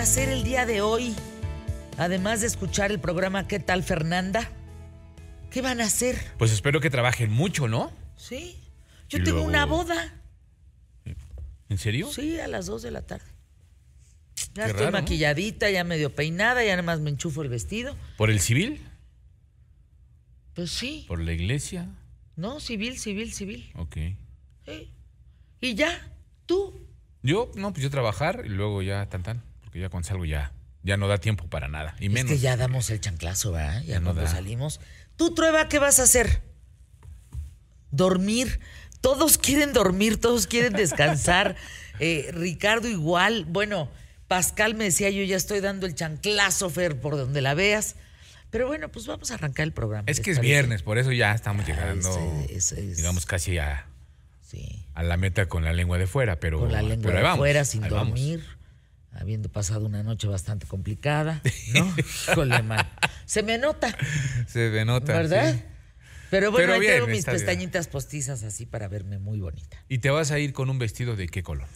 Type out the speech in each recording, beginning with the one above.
hacer el día de hoy? Además de escuchar el programa ¿Qué tal Fernanda? ¿Qué van a hacer? Pues espero que trabajen mucho, ¿no? Sí. Yo Y tengo luego- una boda. ¿En serio? Sí, a las 2 de la tarde. Ya Qué estoy raro, ¿no? maquilladita, ya medio peinada, ya nada más me enchufo el vestido. ¿Por el civil? Pues sí. ¿Por la iglesia? No, civil, civil, civil. Ok. Sí. Y ya, tú. Yo, no, pues yo trabajar y luego ya tan tan. Porque ya cuando salgo ya, ya no da tiempo para nada. Y menos. Es que ya damos el chanclazo, ¿verdad? Ya Ya no cuando da. salimos. Tú, Trueba, ¿qué vas a hacer? Dormir. Todos quieren dormir, todos quieren descansar. Eh, Ricardo igual. Bueno, Pascal me decía, yo ya estoy dando el chanclazo, Fer, por donde la veas. Pero bueno, pues vamos a arrancar el programa. Es ¿les que es viernes, por eso ya estamos llegando, ese- ese es- digamos, casi a, Sí. a la meta con la lengua de fuera, pero, Con la lengua pero de fuera, sin vamos. Habiendo pasado una noche bastante complicada, ¿no? Híjole, man. Se me nota. Se denota. ¿Verdad? sí. Pero bueno, Pero ahí bien, tengo mis bien. pestañitas postizas así para verme muy bonita. ¿Y te vas a ir con un vestido de qué color?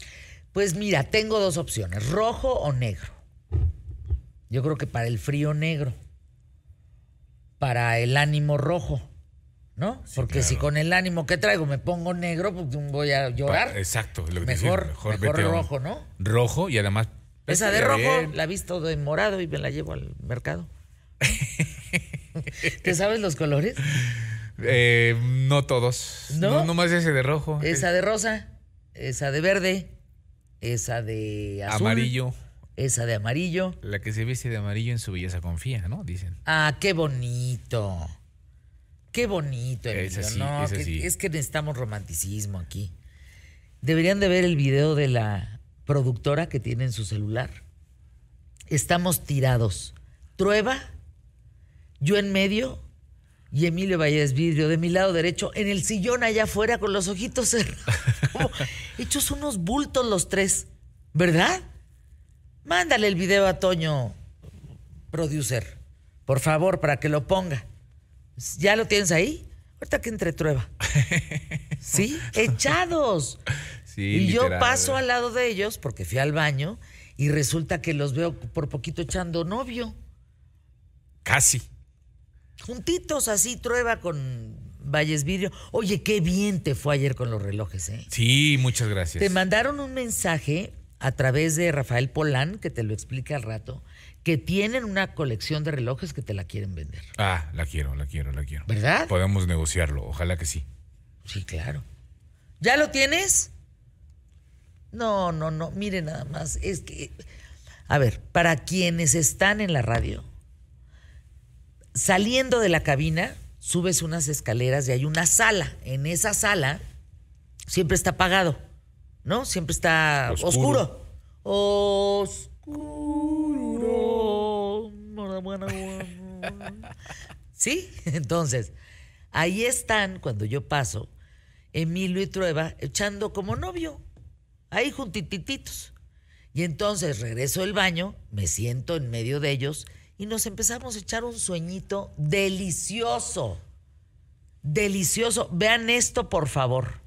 Pues mira, tengo dos opciones, rojo o negro. Yo creo que para el frío negro, para el ánimo rojo, ¿no? Porque si con el ánimo que traigo me pongo negro, pues voy a llorar. Exacto. Lo que Mejor- mejor rojo, ¿no? Rojo y además. Esa de rojo bien. la he visto de morado y me la llevo al mercado. ¿Te sabes los colores? Eh, no todos. ¿No? No, nomás ese de rojo. Esa de rosa, esa de verde, esa de azul, Amarillo. esa de amarillo. La que se viste de amarillo en su belleza confía, ¿no? Dicen. Ah, qué bonito. Qué bonito, Es Emilio. así, no, es que- es que necesitamos romanticismo aquí. Deberían de ver el video de la productora que tiene en su celular. Estamos tirados. Trueba, yo en medio y Emilio Valles Vidrio de mi lado derecho en el sillón allá afuera con los ojitos cerrados. Como hechos unos bultos los tres. ¿Verdad? Mándale el video a Toño, producer. Por favor, para que lo ponga. ¿Ya lo tienes ahí? Ahorita que entre trueba. ¿Sí? Echados. Sí, y yo paso al lado de ellos porque fui al baño y resulta que los veo por poquito echando novio. Casi. Juntitos así, trueba con Valles Vidrio. Oye, qué bien te fue ayer con los relojes, ¿eh? Sí, muchas gracias. Te mandaron un mensaje a través de Rafael Polán, que te lo explica al rato, que tienen una colección de relojes que te la quieren vender. Ah, la quiero, la quiero, la quiero. ¿Verdad? Podemos negociarlo, ojalá que sí. Sí, claro. ¿Ya lo tienes? No, no, no. Mire nada más. Es que, a ver, para quienes están en la radio, saliendo de la cabina, subes unas escaleras y hay una sala. En esa sala siempre está apagado, ¿no? Siempre está oscuro. Oscuro. Oscuro. ¿Sí? Entonces, ahí están, cuando yo paso, Emilio y Trueba echando como novio, ahí juntitititos. Y entonces regreso del baño, me siento en medio de ellos y nos empezamos a echar un sueñito delicioso. Delicioso. Vean esto, por favor.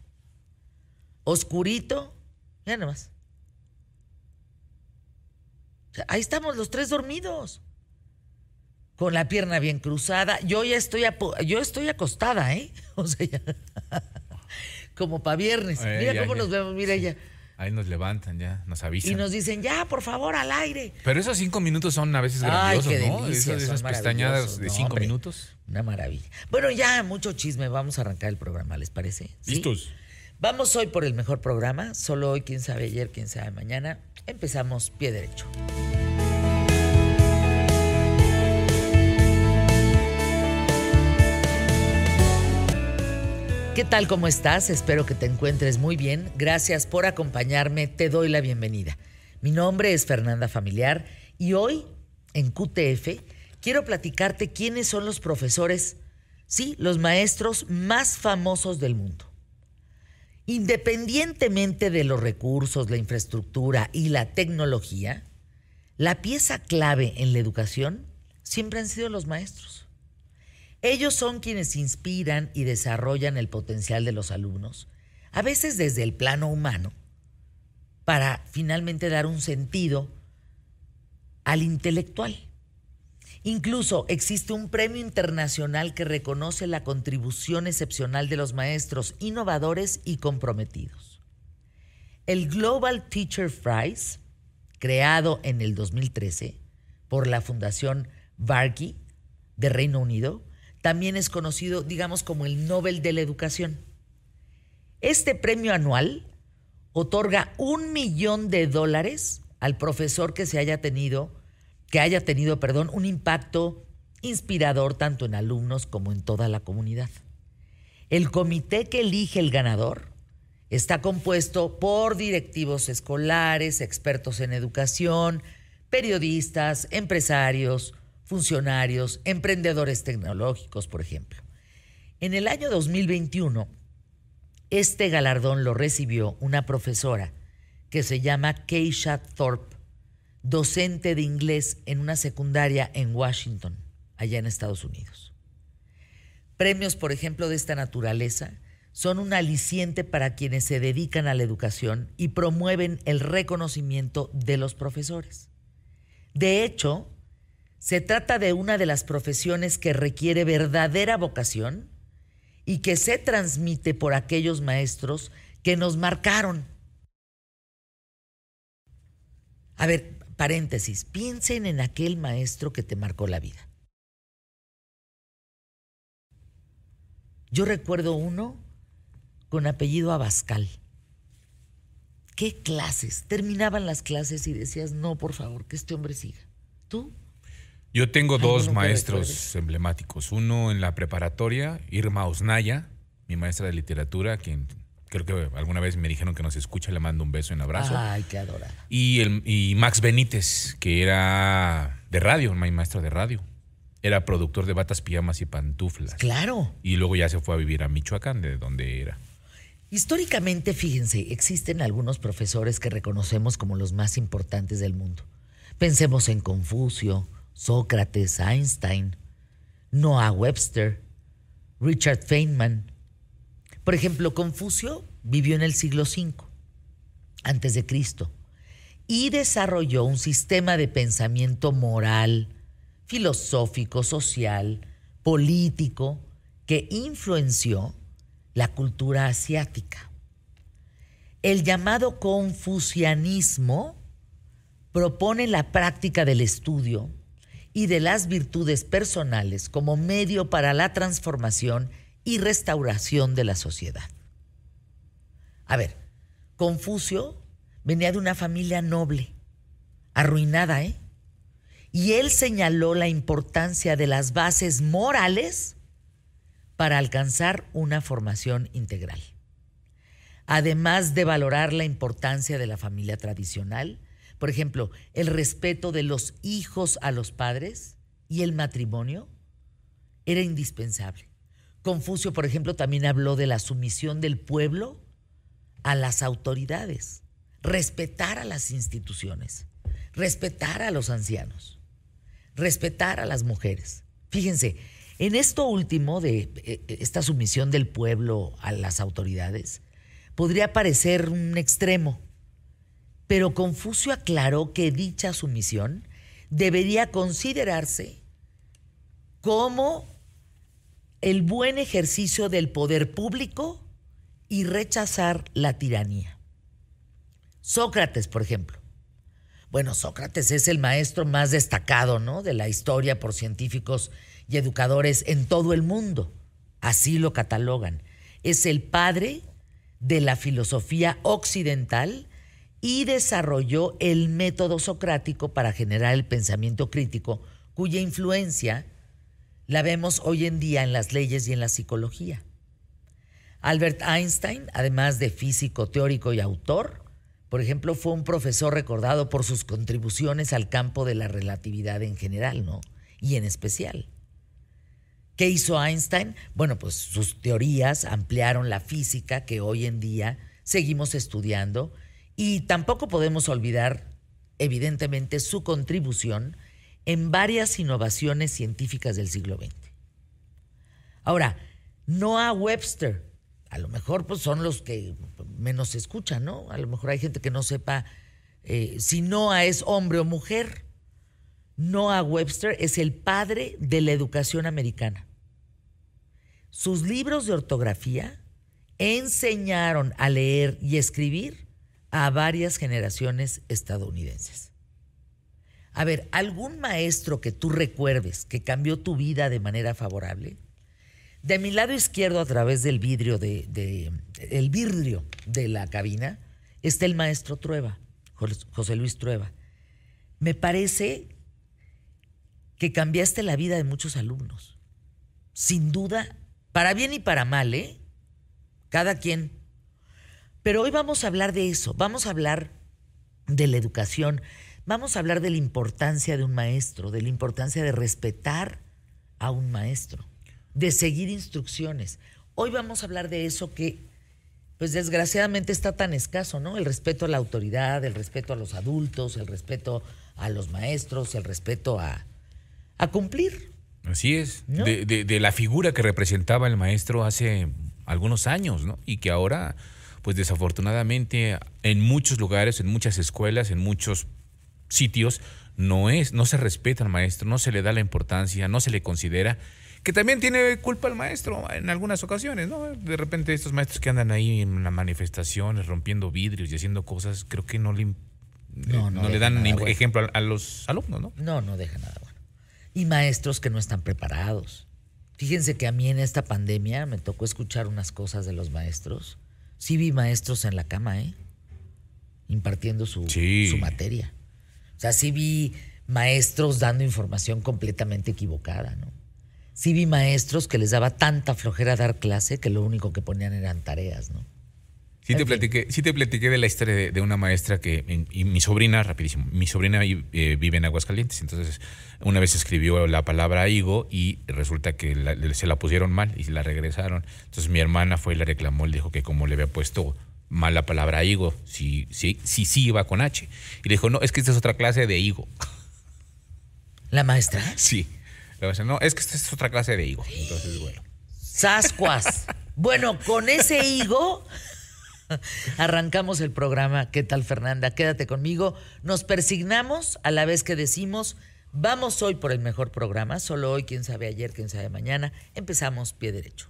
Oscurito. Vean. O sea, ahí estamos los tres dormidos. Con la pierna bien cruzada. Yo ya estoy, yo estoy acostada, ¿eh? O sea, ya- como para viernes. Mira cómo nos vemos, mira ella. Ahí nos levantan ya, nos avisan. Y nos dicen, ya, por favor, al aire. Pero esos cinco minutos son a veces Ay, grandiosos, qué ¿no? delicia, Esas, son pestañadas de No, cinco hombre. minutos. Una maravilla. Bueno, ya, mucho chisme. Vamos a arrancar el programa, ¿les parece? ¿Sí? ¿Listos? Vamos hoy por el mejor programa. Solo hoy, quién sabe ayer, quién sabe mañana. Empezamos pie derecho. ¿Qué tal? ¿Cómo estás? Espero que te encuentres muy bien. Gracias por acompañarme. Te doy la bienvenida. Mi nombre es Fernanda Familiar y hoy en QTF quiero platicarte quiénes son los profesores, sí, los maestros más famosos del mundo. Independientemente de los recursos, la infraestructura y la tecnología, la pieza clave en la educación siempre han sido los maestros. Ellos son quienes inspiran y desarrollan el potencial de los alumnos, a veces desde el plano humano, para finalmente dar un sentido al intelectual. Incluso existe un premio internacional que reconoce la contribución excepcional de los maestros innovadores y comprometidos. El Global Teacher Prize, creado en el 2013 por la Fundación Varkey de Reino Unido, también es conocido, digamos, como el Nobel de la Educación. Este premio anual otorga un millón de dólares al profesor que se haya tenido, que haya tenido, perdón, un impacto inspirador tanto en alumnos como en toda la comunidad. El comité que elige el ganador está compuesto por directivos escolares, expertos en educación, periodistas, empresarios, funcionarios, emprendedores tecnológicos, por ejemplo. En el año 2021, este galardón lo recibió una profesora que se llama Keisha Thorpe, docente de inglés en una secundaria en Washington, allá en Estados Unidos. Premios, por ejemplo, de esta naturaleza son un aliciente para quienes se dedican a la educación y promueven el reconocimiento de los profesores. De hecho, se trata de una de las profesiones que requiere verdadera vocación y que se transmite por aquellos maestros que nos marcaron. A ver, paréntesis, piensen en aquel maestro que te marcó la vida. Yo recuerdo uno con apellido Abascal. ¿Qué clases? Terminaban las clases y decías, no, por favor, que este hombre siga. ¿Tú? Yo tengo dos maestros emblemáticos. Uno en la preparatoria, Irma Osnaya, mi maestra de literatura, quien creo que alguna vez me dijeron que nos escucha, le mando un beso y un abrazo. Ay, qué adorada. Y, el, y Max Benítez, que era de radio, mi maestro de radio. Era productor de batas, pijamas y pantuflas. Claro. Y luego ya se fue a vivir a Michoacán, de donde era. Históricamente, fíjense, existen algunos profesores que reconocemos como los más importantes del mundo. Pensemos en Confucio, Sócrates, Einstein, Noah Webster, Richard Feynman. Por ejemplo, Confucio vivió en el siglo V antes de Cristo y desarrolló un sistema de pensamiento moral, filosófico, social, político que influenció la cultura asiática. El llamado confucianismo propone la práctica del estudio y de las virtudes personales como medio para la transformación y restauración de la sociedad. A ver, Confucio venía de una familia noble, arruinada, ¿eh? Y él señaló la importancia de las bases morales para alcanzar una formación integral. Además de valorar la importancia de la familia tradicional, por ejemplo, el respeto de los hijos a los padres y el matrimonio era indispensable. Confucio, por ejemplo, también habló de la sumisión del pueblo a las autoridades, respetar a las instituciones, respetar a los ancianos, respetar a las mujeres. Fíjense, en esto último de eh, esta sumisión del pueblo a las autoridades, podría parecer un extremo, pero Confucio aclaró que dicha sumisión debería considerarse como el buen ejercicio del poder público y rechazar la tiranía. Sócrates, por ejemplo. Bueno, Sócrates es el maestro más destacado ¿no? de la historia por científicos y educadores en todo el mundo. Así lo catalogan. Es el padre de la filosofía occidental y desarrolló el método socrático para generar el pensamiento crítico, cuya influencia la vemos hoy en día en las leyes y en la psicología. Albert Einstein, además de físico teórico y autor, por ejemplo, fue un profesor recordado por sus contribuciones al campo de la relatividad en general, ¿no? Y en especial. ¿Qué hizo Einstein? Bueno, pues sus teorías ampliaron la física que hoy en día seguimos estudiando y tampoco podemos olvidar, evidentemente, su contribución en varias innovaciones científicas del siglo XX. Ahora, Noah Webster, a lo mejor pues, son los que menos se escuchan, ¿no? A lo mejor hay gente que no sepa eh, si Noah es hombre o mujer. Noah Webster es el padre de la educación americana. Sus libros de ortografía enseñaron a leer y escribir a varias generaciones estadounidenses. A ver, ¿algún maestro que tú recuerdes que cambió tu vida de manera favorable? De mi lado izquierdo, a través del vidrio de, el vidrio de la cabina, está el maestro Trueba, José Luis Trueba. Me parece que cambiaste la vida de muchos alumnos. Sin duda, para bien y para mal, ¿eh? Cada quien. Pero hoy vamos a hablar de eso, vamos a hablar de la educación, vamos a hablar de la importancia de un maestro, de la importancia de respetar a un maestro, de seguir instrucciones. Hoy vamos a hablar de eso que, pues desgraciadamente está tan escaso, ¿no? El respeto a la autoridad, el respeto a los adultos, el respeto a los maestros, el respeto a, a cumplir. Así es, de, de, la figura que representaba el maestro hace algunos años, ¿no? Y que ahora, pues desafortunadamente, en muchos lugares, en muchas escuelas, en muchos sitios, no es, no se respeta al maestro, no se le da la importancia, no se le considera que también tiene culpa el maestro en algunas ocasiones, ¿no? De repente estos maestros que andan ahí en las manifestaciones, rompiendo vidrios y haciendo cosas, creo que no le, no, le dan ejemplo a, los alumnos, ¿no? No, no deja nada bueno. Y maestros que no están preparados. Fíjense que a mí en esta pandemia me tocó escuchar unas cosas de los maestros. Sí vi maestros en la cama, ¿eh? Impartiendo su, su materia. O sea, sí vi maestros dando información completamente equivocada, ¿no? Sí vi maestros que les daba tanta flojera dar clase que lo único que ponían eran tareas, ¿no? Sí te, platiqué, sí te platiqué de la historia de, una maestra que, y mi sobrina, rapidísimo, mi sobrina eh, vive en Aguascalientes, entonces una vez escribió la palabra higo y resulta que se la pusieron mal y la regresaron. Entonces mi hermana fue y le reclamó, le dijo que como le había puesto mal la palabra higo, si sí si, si, iba con H. Y le dijo, no, es que esta es otra clase de higo. ¿La maestra? Sí no, es que esta es otra clase de higo. Entonces, bueno. Sascuas. bueno, con ese higo arrancamos el programa. ¿Qué tal, Fernanda? Quédate conmigo. Nos persignamos a la vez que decimos, vamos hoy por el mejor programa. Solo hoy, quién sabe ayer, quién sabe mañana. Empezamos pie derecho.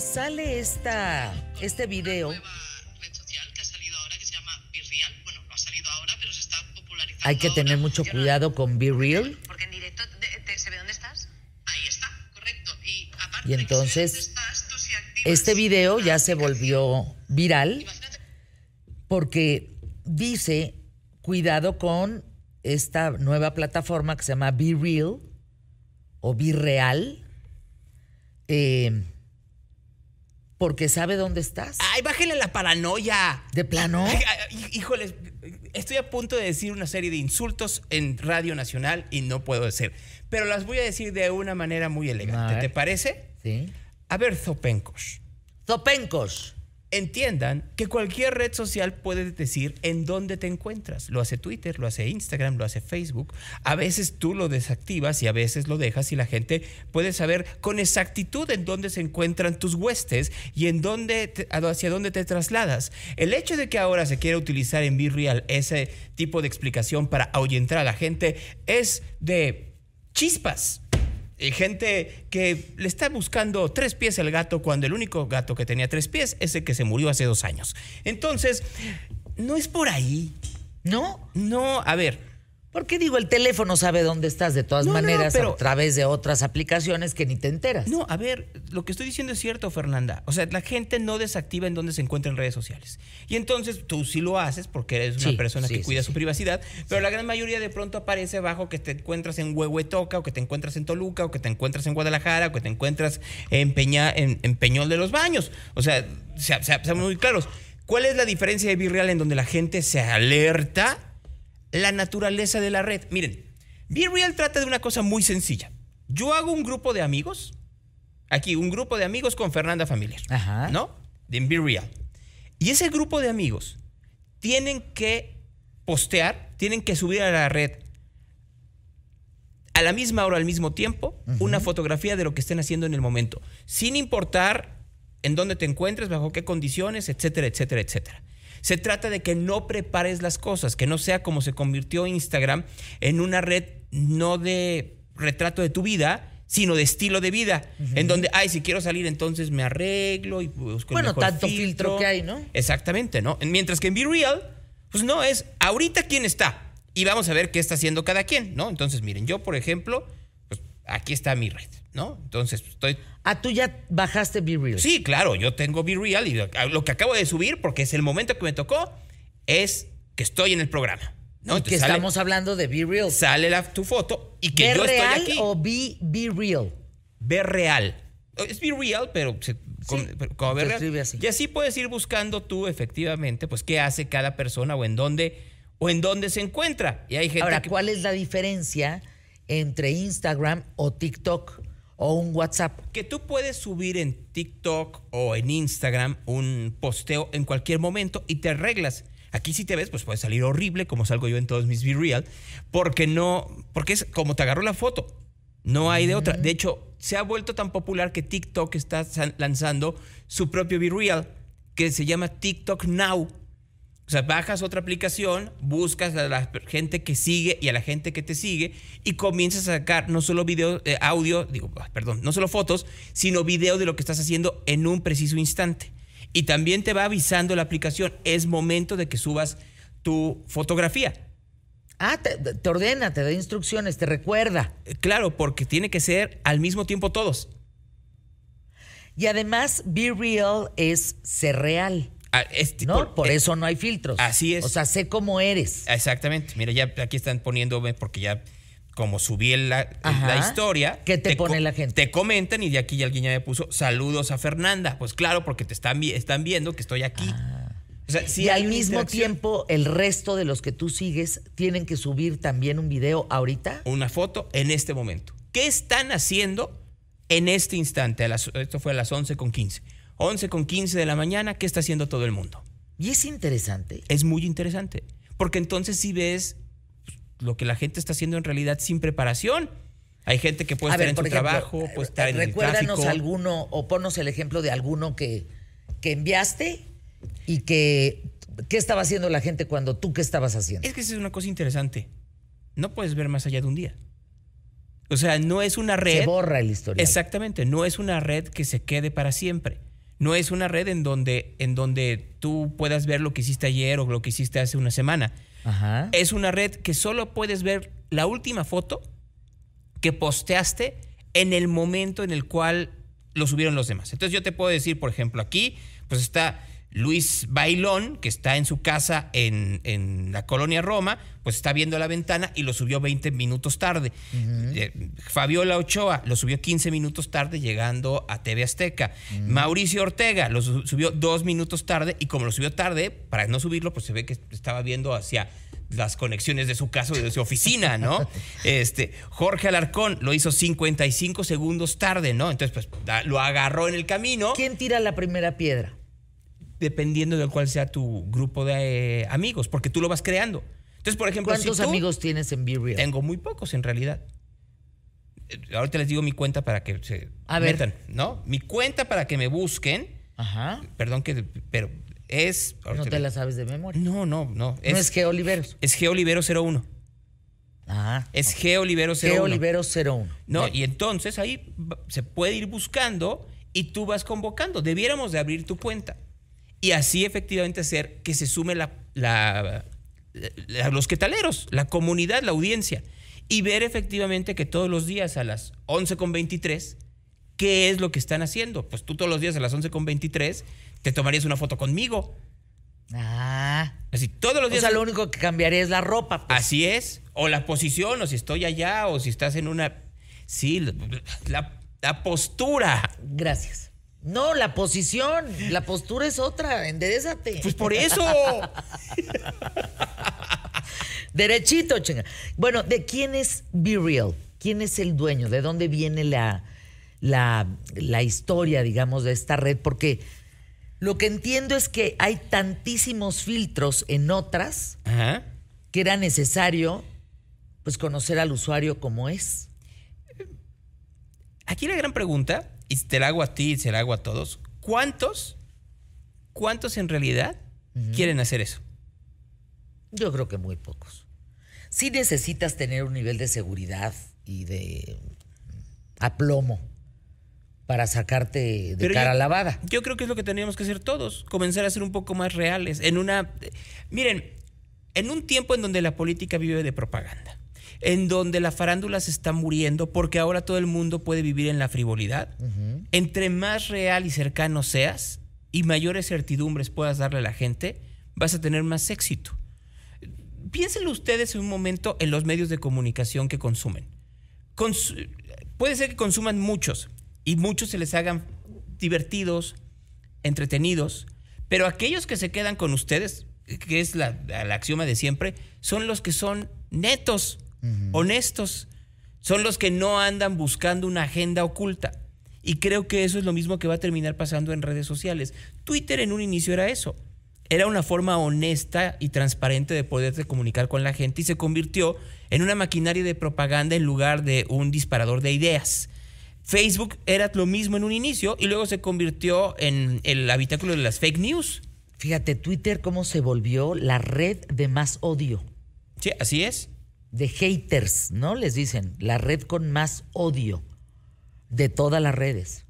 Sale esta, este video. Hay que tener mucho cuidado con Be Real. Porque en directo se ve dónde estás. Ahí está, correcto. Y, entonces, este video ya se volvió viral porque dice, cuidado con esta nueva plataforma que se llama Be Real o Be Real. Eh, porque sabe dónde estás. Ay, bájale la paranoia. ¿De plano? híjole, estoy a punto de decir una serie de insultos en Radio Nacional y no puedo decir. Pero las voy a decir de una manera muy elegante. ¿Te parece? Sí. A ver, Zopencos. Zopencos entiendan que cualquier red social puede decir en dónde te encuentras. Lo hace Twitter, lo hace Instagram, lo hace Facebook. A veces tú lo desactivas y a veces lo dejas y la gente puede saber con exactitud en dónde se encuentran tus huestes y en dónde hacia dónde te trasladas. El hecho de que ahora se quiera utilizar en Real ese tipo de explicación para ahuyentar a la gente es de chispas gente que le está buscando tres pies al gato cuando el único gato que tenía tres pies es el que se murió hace dos años. Entonces, no es por ahí. ¿No? No, a ver, ¿Por qué digo, el teléfono sabe dónde estás de todas maneras a través de otras aplicaciones que ni te enteras? No, a ver, lo que estoy diciendo es cierto, Fernanda. O sea, la gente no desactiva en dónde se encuentra en redes sociales. Y entonces tú sí lo haces porque eres una persona que cuida su privacidad, pero la gran mayoría de pronto aparece bajo que te encuentras en Huehuetoca o que te encuentras en Toluca o que te encuentras en Guadalajara o que te encuentras en, Peña, en, Peñol de los Baños. O sea, seamos muy claros. ¿Cuál es la diferencia de Virreal en donde la gente se alerta la naturaleza de la red. Miren, Be Real trata de una cosa muy sencilla. Yo hago un grupo de amigos, aquí un grupo de amigos con Fernanda Familiar, Ajá. ¿no? De Be Real. Y ese grupo de amigos tienen que postear, tienen que subir a la red a la misma hora, al mismo tiempo, una fotografía de lo que estén haciendo en el momento, sin importar en dónde te encuentres, bajo qué condiciones, etcétera, etcétera, etcétera. Se trata de que no prepares las cosas, que no sea como se convirtió Instagram en una red no de retrato de tu vida, sino de estilo de vida, en donde, ay, si quiero salir, entonces me arreglo y busco Bueno, el mejor tanto filtro que hay, ¿no? Exactamente, ¿no? Mientras que en Be Real, pues no, es ahorita quién está y vamos a ver qué está haciendo cada quien, ¿no? Entonces, miren, yo, por ejemplo, aquí está mi red, ¿no? Entonces, estoy... Ah, tú ya bajaste Be Real. Sí, claro, yo tengo Be Real y lo que acabo de subir, porque es el momento que me tocó, es que estoy en el programa. ¿no? Y que sale- estamos hablando de Be Real. Sale la, tu foto y que ¿Be yo real estoy aquí. o Be, be Real? Be real. Es Be Real, pero se, como Be real. así. Y así puedes ir buscando tú efectivamente, pues qué hace cada persona o en dónde o en dónde se encuentra. Y hay gente Ahora, que ¿cuál es la diferencia entre Instagram o TikTok o un WhatsApp? que tú puedes subir en TikTok o en Instagram un posteo en cualquier momento y te arreglas. Aquí si te ves, pues puede salir horrible, como salgo yo en todos mis Be Real, porque no, porque es como te agarró la foto. No hay de otra. De hecho, se ha vuelto tan popular que TikTok está lanzando su propio Be Real, que se llama TikTok Now. O sea, bajas otra aplicación, buscas a la gente que sigue y a la gente que te sigue y comienzas a sacar no solo video, eh, audio, digo, ah, perdón, no solo fotos, sino video de lo que estás haciendo en un preciso instante. Y también te va avisando la aplicación, es momento de que subas tu fotografía. Ah, te, te ordena, te da instrucciones, te recuerda. Eh, Claro, porque tiene que ser al mismo tiempo todos. Y además, Be Real es ser real, Ah, es- ¿no? Por eh, eso no hay filtros. así es. O sea, sé cómo eres. Exactamente. Mira, ya aquí están poniéndome porque ya como subí el- la, Ajá. la historia. ¿Qué te pone la gente? Te comentan y de aquí ya alguien ya me puso saludos a Fernanda. Pues claro, porque te están, vi- están viendo que estoy aquí. O sea, sí y al mismo tiempo, el resto de los que tú sigues tienen que subir también un video ahorita. Una foto en este momento. ¿Qué están haciendo en este instante? A las- esto fue a las 11 con 15. 11 con 15 de la mañana, ¿qué está haciendo todo el mundo? Y es interesante. es muy interesante. Porque entonces sí ves lo que la gente está haciendo en realidad sin preparación. Hay gente que puede A estar ver, en su ejemplo, trabajo, puede estar en el recuérdanos tráfico. alguno o ponnos el ejemplo de alguno que, que enviaste y que qué estaba haciendo la gente cuando tú qué estabas haciendo. Es que esa es una cosa interesante. No puedes ver más allá de un día. O sea, no es una red. Se borra el historial. Exactamente, no es una red que se quede para siempre. No es una red en donde, en donde tú puedas ver lo que hiciste ayer o lo que hiciste hace una semana. Ajá. Es una red que solo puedes ver la última foto que posteaste en el momento en el cual lo subieron los demás. Entonces yo te puedo decir, por ejemplo, aquí pues está Luis Bailón, que está en su casa en, en la colonia Roma, pues está viendo la ventana y lo subió 20 minutos tarde. Eh, Fabiola Ochoa lo subió 15 minutos tarde llegando a TV Azteca. Mauricio Ortega lo su- subió dos minutos tarde y como lo subió tarde, para no subirlo, pues se ve que estaba viendo hacia las conexiones de su casa o de su oficina, ¿no? Este, Jorge Alarcón lo hizo 55 segundos tarde, ¿no? Entonces, pues lo agarró en el camino, ¿Quién tira la primera piedra? Dependiendo de cuál sea tu grupo de eh, amigos, porque tú lo vas creando. Entonces, por ejemplo, si ¿Cuántos tú- amigos tienes en Be Real? Tengo muy pocos en realidad. Eh, Ahorita les digo mi cuenta para que se A ver. metan, ¿no? Mi cuenta para que me busquen, Ajá. perdón que, pero es... No te la sabes de memoria. No, no, no. no es Geo Oliveros. Es Geolibero 01. Ah. Es 01. Geo Oliveros 01. No, Bien. y entonces ahí se puede ir buscando y tú vas convocando. Debiéramos de abrir tu cuenta. Y así efectivamente hacer que se sume la, la- la- los quetaleros, la comunidad, la audiencia. Y ver efectivamente que todos los días a las 11.23, ¿qué es lo que están haciendo? Pues tú todos los días a las 11.23 te tomarías una foto conmigo. Ah. Así, todos los O días. sea, lo único que cambiaría es la ropa. pues. Así es. O la posición, o si estoy allá, o si estás en una. Sí, la, la postura. Gracias. No, la posición. La postura es otra. Enderezate. Pues por eso. Derechito, chinga. Bueno, ¿de quién es Be Real? ¿Quién es el dueño? ¿De dónde viene la, la, la historia, digamos, de esta red? Porque Lo que entiendo es que hay tantísimos filtros en otras Ajá. que era necesario pues conocer al usuario como es. Aquí la gran pregunta, y te la hago a ti y se la hago a todos, ¿cuántos, cuántos en realidad quieren hacer eso? Yo creo que muy pocos. Sí necesitas tener un nivel de seguridad y de aplomo para sacarte de Pero cara yo- lavada. Yo creo que es lo que tendríamos que hacer todos, comenzar a ser un poco más reales. En una, miren, en un tiempo en donde la política vive de propaganda, en donde la farándula se está muriendo porque ahora todo el mundo puede vivir en la frivolidad, entre más real y cercano seas y mayores certidumbres puedas darle a la gente, vas a tener más éxito. Piénsenlo ustedes en un momento en los medios de comunicación que consumen. Cons- puede ser que consuman muchos y muchos se les hagan divertidos, entretenidos, pero aquellos que se quedan con ustedes, que es la, la axioma de siempre, son los que son netos, honestos, son los que no andan buscando una agenda oculta. Y creo que eso es lo mismo que va a terminar pasando en redes sociales. Twitter en un inicio era eso. Era una forma honesta y transparente de poderte comunicar con la gente y se convirtió en una maquinaria de propaganda en lugar de un disparador de ideas. Facebook era lo mismo en un inicio y luego se convirtió en el habitáculo de las fake news. Fíjate, Twitter cómo se volvió la red de más odio, Sí, así es. De haters, ¿no? Les dicen, la red con más odio de todas las redes.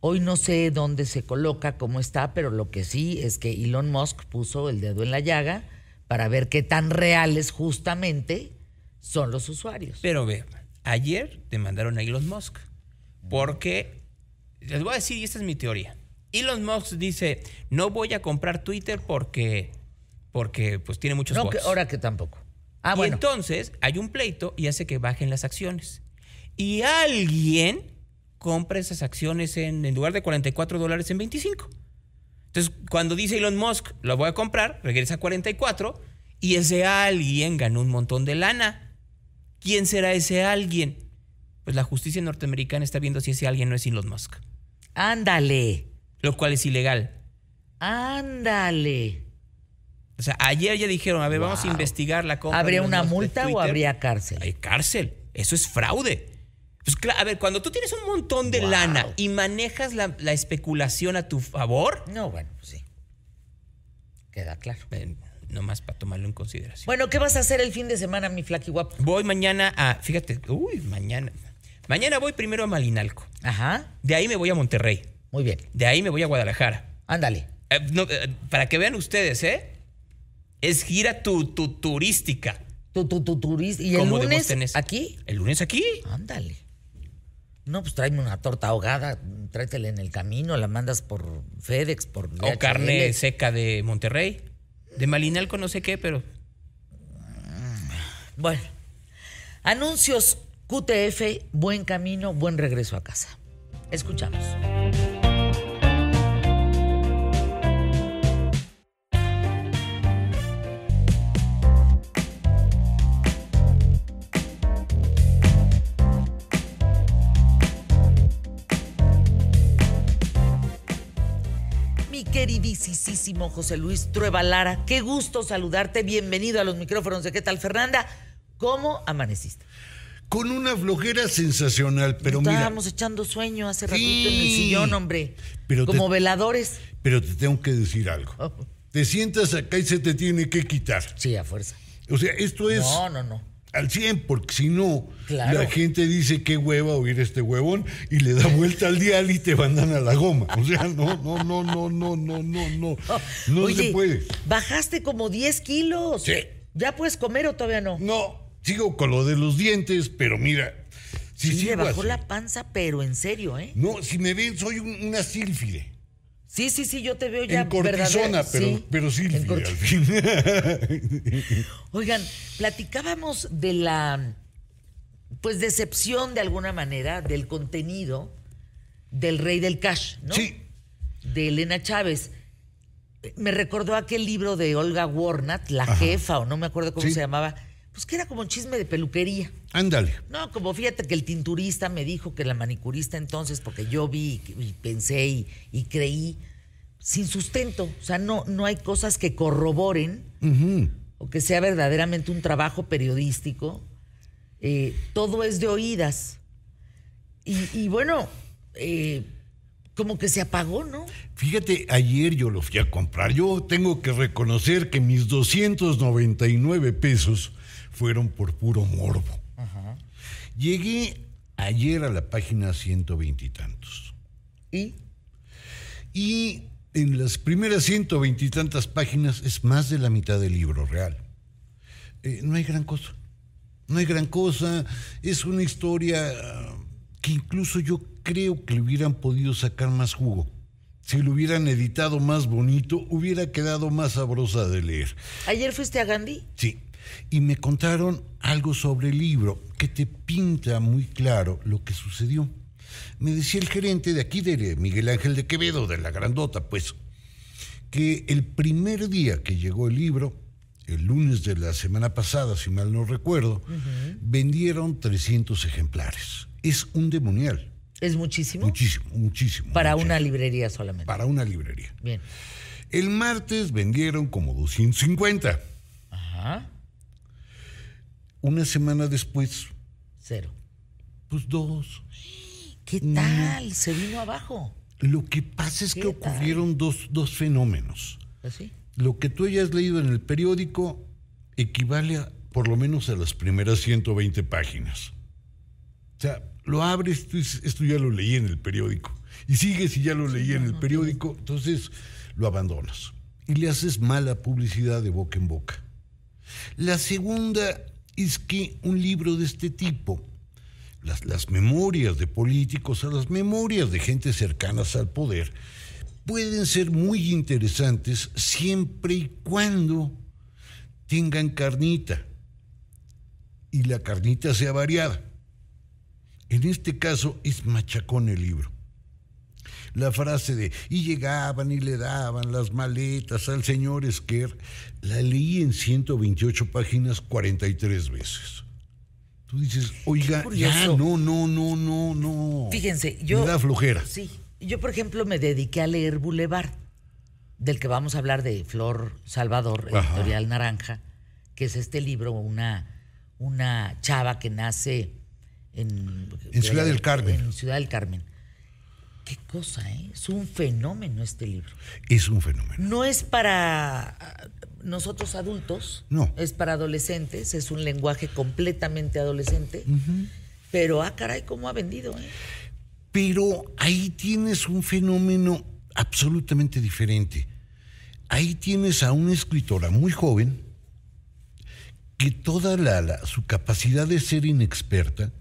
Hoy no sé dónde se coloca, cómo está, pero lo que sí es que Elon Musk puso el dedo en la llaga para ver qué tan reales justamente son los usuarios. Pero ve, ayer demandaron a Elon Musk porque, les voy a decir, y esta es mi teoría. Elon Musk dice, no voy a comprar Twitter porque, porque pues tiene muchos No, bots. que, ahora que tampoco. Ah, y bueno. entonces hay un pleito y hace que bajen las acciones. Y alguien compra esas acciones en, en lugar de 44 dólares en 25. Entonces, cuando dice Elon Musk, lo voy a comprar, regresa a 44 y ese alguien ganó un montón de lana. ¿Quién será ese alguien? Pues la justicia norteamericana está viendo si ese alguien no es Elon Musk, Ándale, lo cual es ilegal. ándale. O sea, ayer ya dijeron, a ver, vamos a investigar la compra. ¿Habría una multa o habría cárcel? Hay cárcel. Eso es fraude. Pues a ver, cuando tú tienes un montón de Wow. lana y manejas la, la especulación a tu favor, No, bueno, pues sí. Queda claro. eh, nomás para tomarlo en consideración. Bueno, ¿qué vas a hacer el fin de semana, mi flaqui guapo? Voy mañana a, fíjate, uy, mañana. Mañana voy primero a Malinalco. Ajá, De ahí me voy a Monterrey. muy bien. De ahí me voy a Guadalajara. Ándale. Eh, no, eh, para que vean ustedes, ¿eh? Es gira tu, tu turística. Tu, tu, tu turista. ¿Y el como lunes Demóstenes. aquí? ¿El lunes aquí? Ándale. No, pues tráeme una torta ahogada, tráetela en el camino, la mandas por FedEx, por O carne seca de Monterrey. De Malinalco no sé qué, pero Bueno, anuncios QTF, buen camino, buen regreso a casa. Escuchamos. Queridísimo José Luis Trueba Lara, qué gusto saludarte. Bienvenido a los micrófonos de ¿Qué tal, Fernanda? ¿Cómo amaneciste? Con una flojera sensacional, pero mira, Estábamos echando sueño hace ratito en el sillón, hombre. Pero te- Como veladores. pero te tengo que decir algo. Oh, Te sientas acá y se te tiene que quitar. sí, a fuerza. O sea, esto es No, no, no. Al 100, porque si no, Claro. la gente dice qué hueva oír este huevón y le da vuelta al dial y te mandan a la goma. O sea, no, no, no, no, no, no, no, no. No Oye, se puede. bajaste como 10 kilos. Sí. ¿Ya puedes comer o todavía no? No, sigo con lo de los dientes, pero mira, si sí, le sigo bajó así- la panza, pero en serio, ¿eh? No, si me ven, soy un- una sílfide. Sí, sí, sí, yo te veo ya En cortisona, pero, sí, pero al fin. Oigan, platicábamos de la pues decepción de alguna manera del contenido del Rey del Cash, ¿no? Sí. De Elena Chávez. Me recordó aquel libro de Olga Warnat, La jefa, o no me acuerdo cómo Sí. se llamaba, pues que era como un chisme de peluquería. Ándale. No, como fíjate que el tinturista me dijo que la manicurista entonces, porque yo vi y pensé y, y creí, sin sustento. O sea, no, no hay cosas que corroboren o que sea verdaderamente un trabajo periodístico. Eh, todo es de oídas. Y, y bueno, eh, como que se apagó, ¿no? Fíjate, ayer yo lo fui a comprar. Yo tengo que reconocer que mis 299 pesos fueron por puro morbo. Llegué ayer a la página 120 y tantos. Y Y en las primeras 120 y tantas páginas es más de la mitad del libro real. Eh, no hay gran cosa. No hay gran cosa. Es una historia ah, que incluso yo creo que le hubieran podido sacar más jugo. Si lo hubieran editado más bonito, hubiera quedado más sabrosa de leer. ayer fuiste a Gandhi. Sí. Y me contaron algo sobre el libro que te pinta muy claro lo que sucedió. Me decía el gerente de aquí, de Miguel Ángel de Quevedo, de la Grandota, pues, que el primer día que llegó el libro, el lunes de la semana pasada, si mal no recuerdo, vendieron 300 ejemplares. Es un demonial. Es muchísimo. Muchísimo, muchísimo. para muchísimo. una librería solamente. Para una librería. Bien. El martes vendieron como 250. Ajá. Una semana después, Cero. pues dos. ¿Qué tal? Se vino abajo. Lo que pasa es que ocurrieron dos, dos fenómenos. ¿Así? Lo que tú hayas leído en el periódico equivale a, por lo menos a las primeras 120 páginas. O sea, lo abres, tú dices, esto ya lo leí en el periódico. Y sigues y ya lo leí en el periódico, entonces lo abandonas. Y le haces mala publicidad de boca en boca. La segunda es que un libro de este tipo, las, memorias de políticos, a las memorias de gente cercanas al poder, pueden ser muy interesantes siempre y cuando tengan carnita y la carnita sea variada. En este caso es machacón el libro. La frase de, y llegaban y le daban las maletas al señor Esquer, la leí en 128 páginas 43 veces. Tú dices, oiga, ya, no, no, no, no, no. Fíjense, yo. Me da flojera. Sí. Yo, por ejemplo, me dediqué a leer Boulevard, del que vamos a hablar de Flor Salvador, Ajá. editorial Naranja, que es este libro, una, una chava que nace en. En Ciudad del Carmen. En Ciudad del Carmen. Qué cosa, ¿eh? Es un fenómeno este libro. Es un fenómeno. No es para ah, nosotros adultos, No. es para adolescentes, es un lenguaje completamente adolescente, pero ah, caray, cómo ha vendido, ¿eh? Pero ahí tienes un fenómeno absolutamente diferente. Ahí tienes a una escritora muy joven que toda la, la- su capacidad de ser inexperta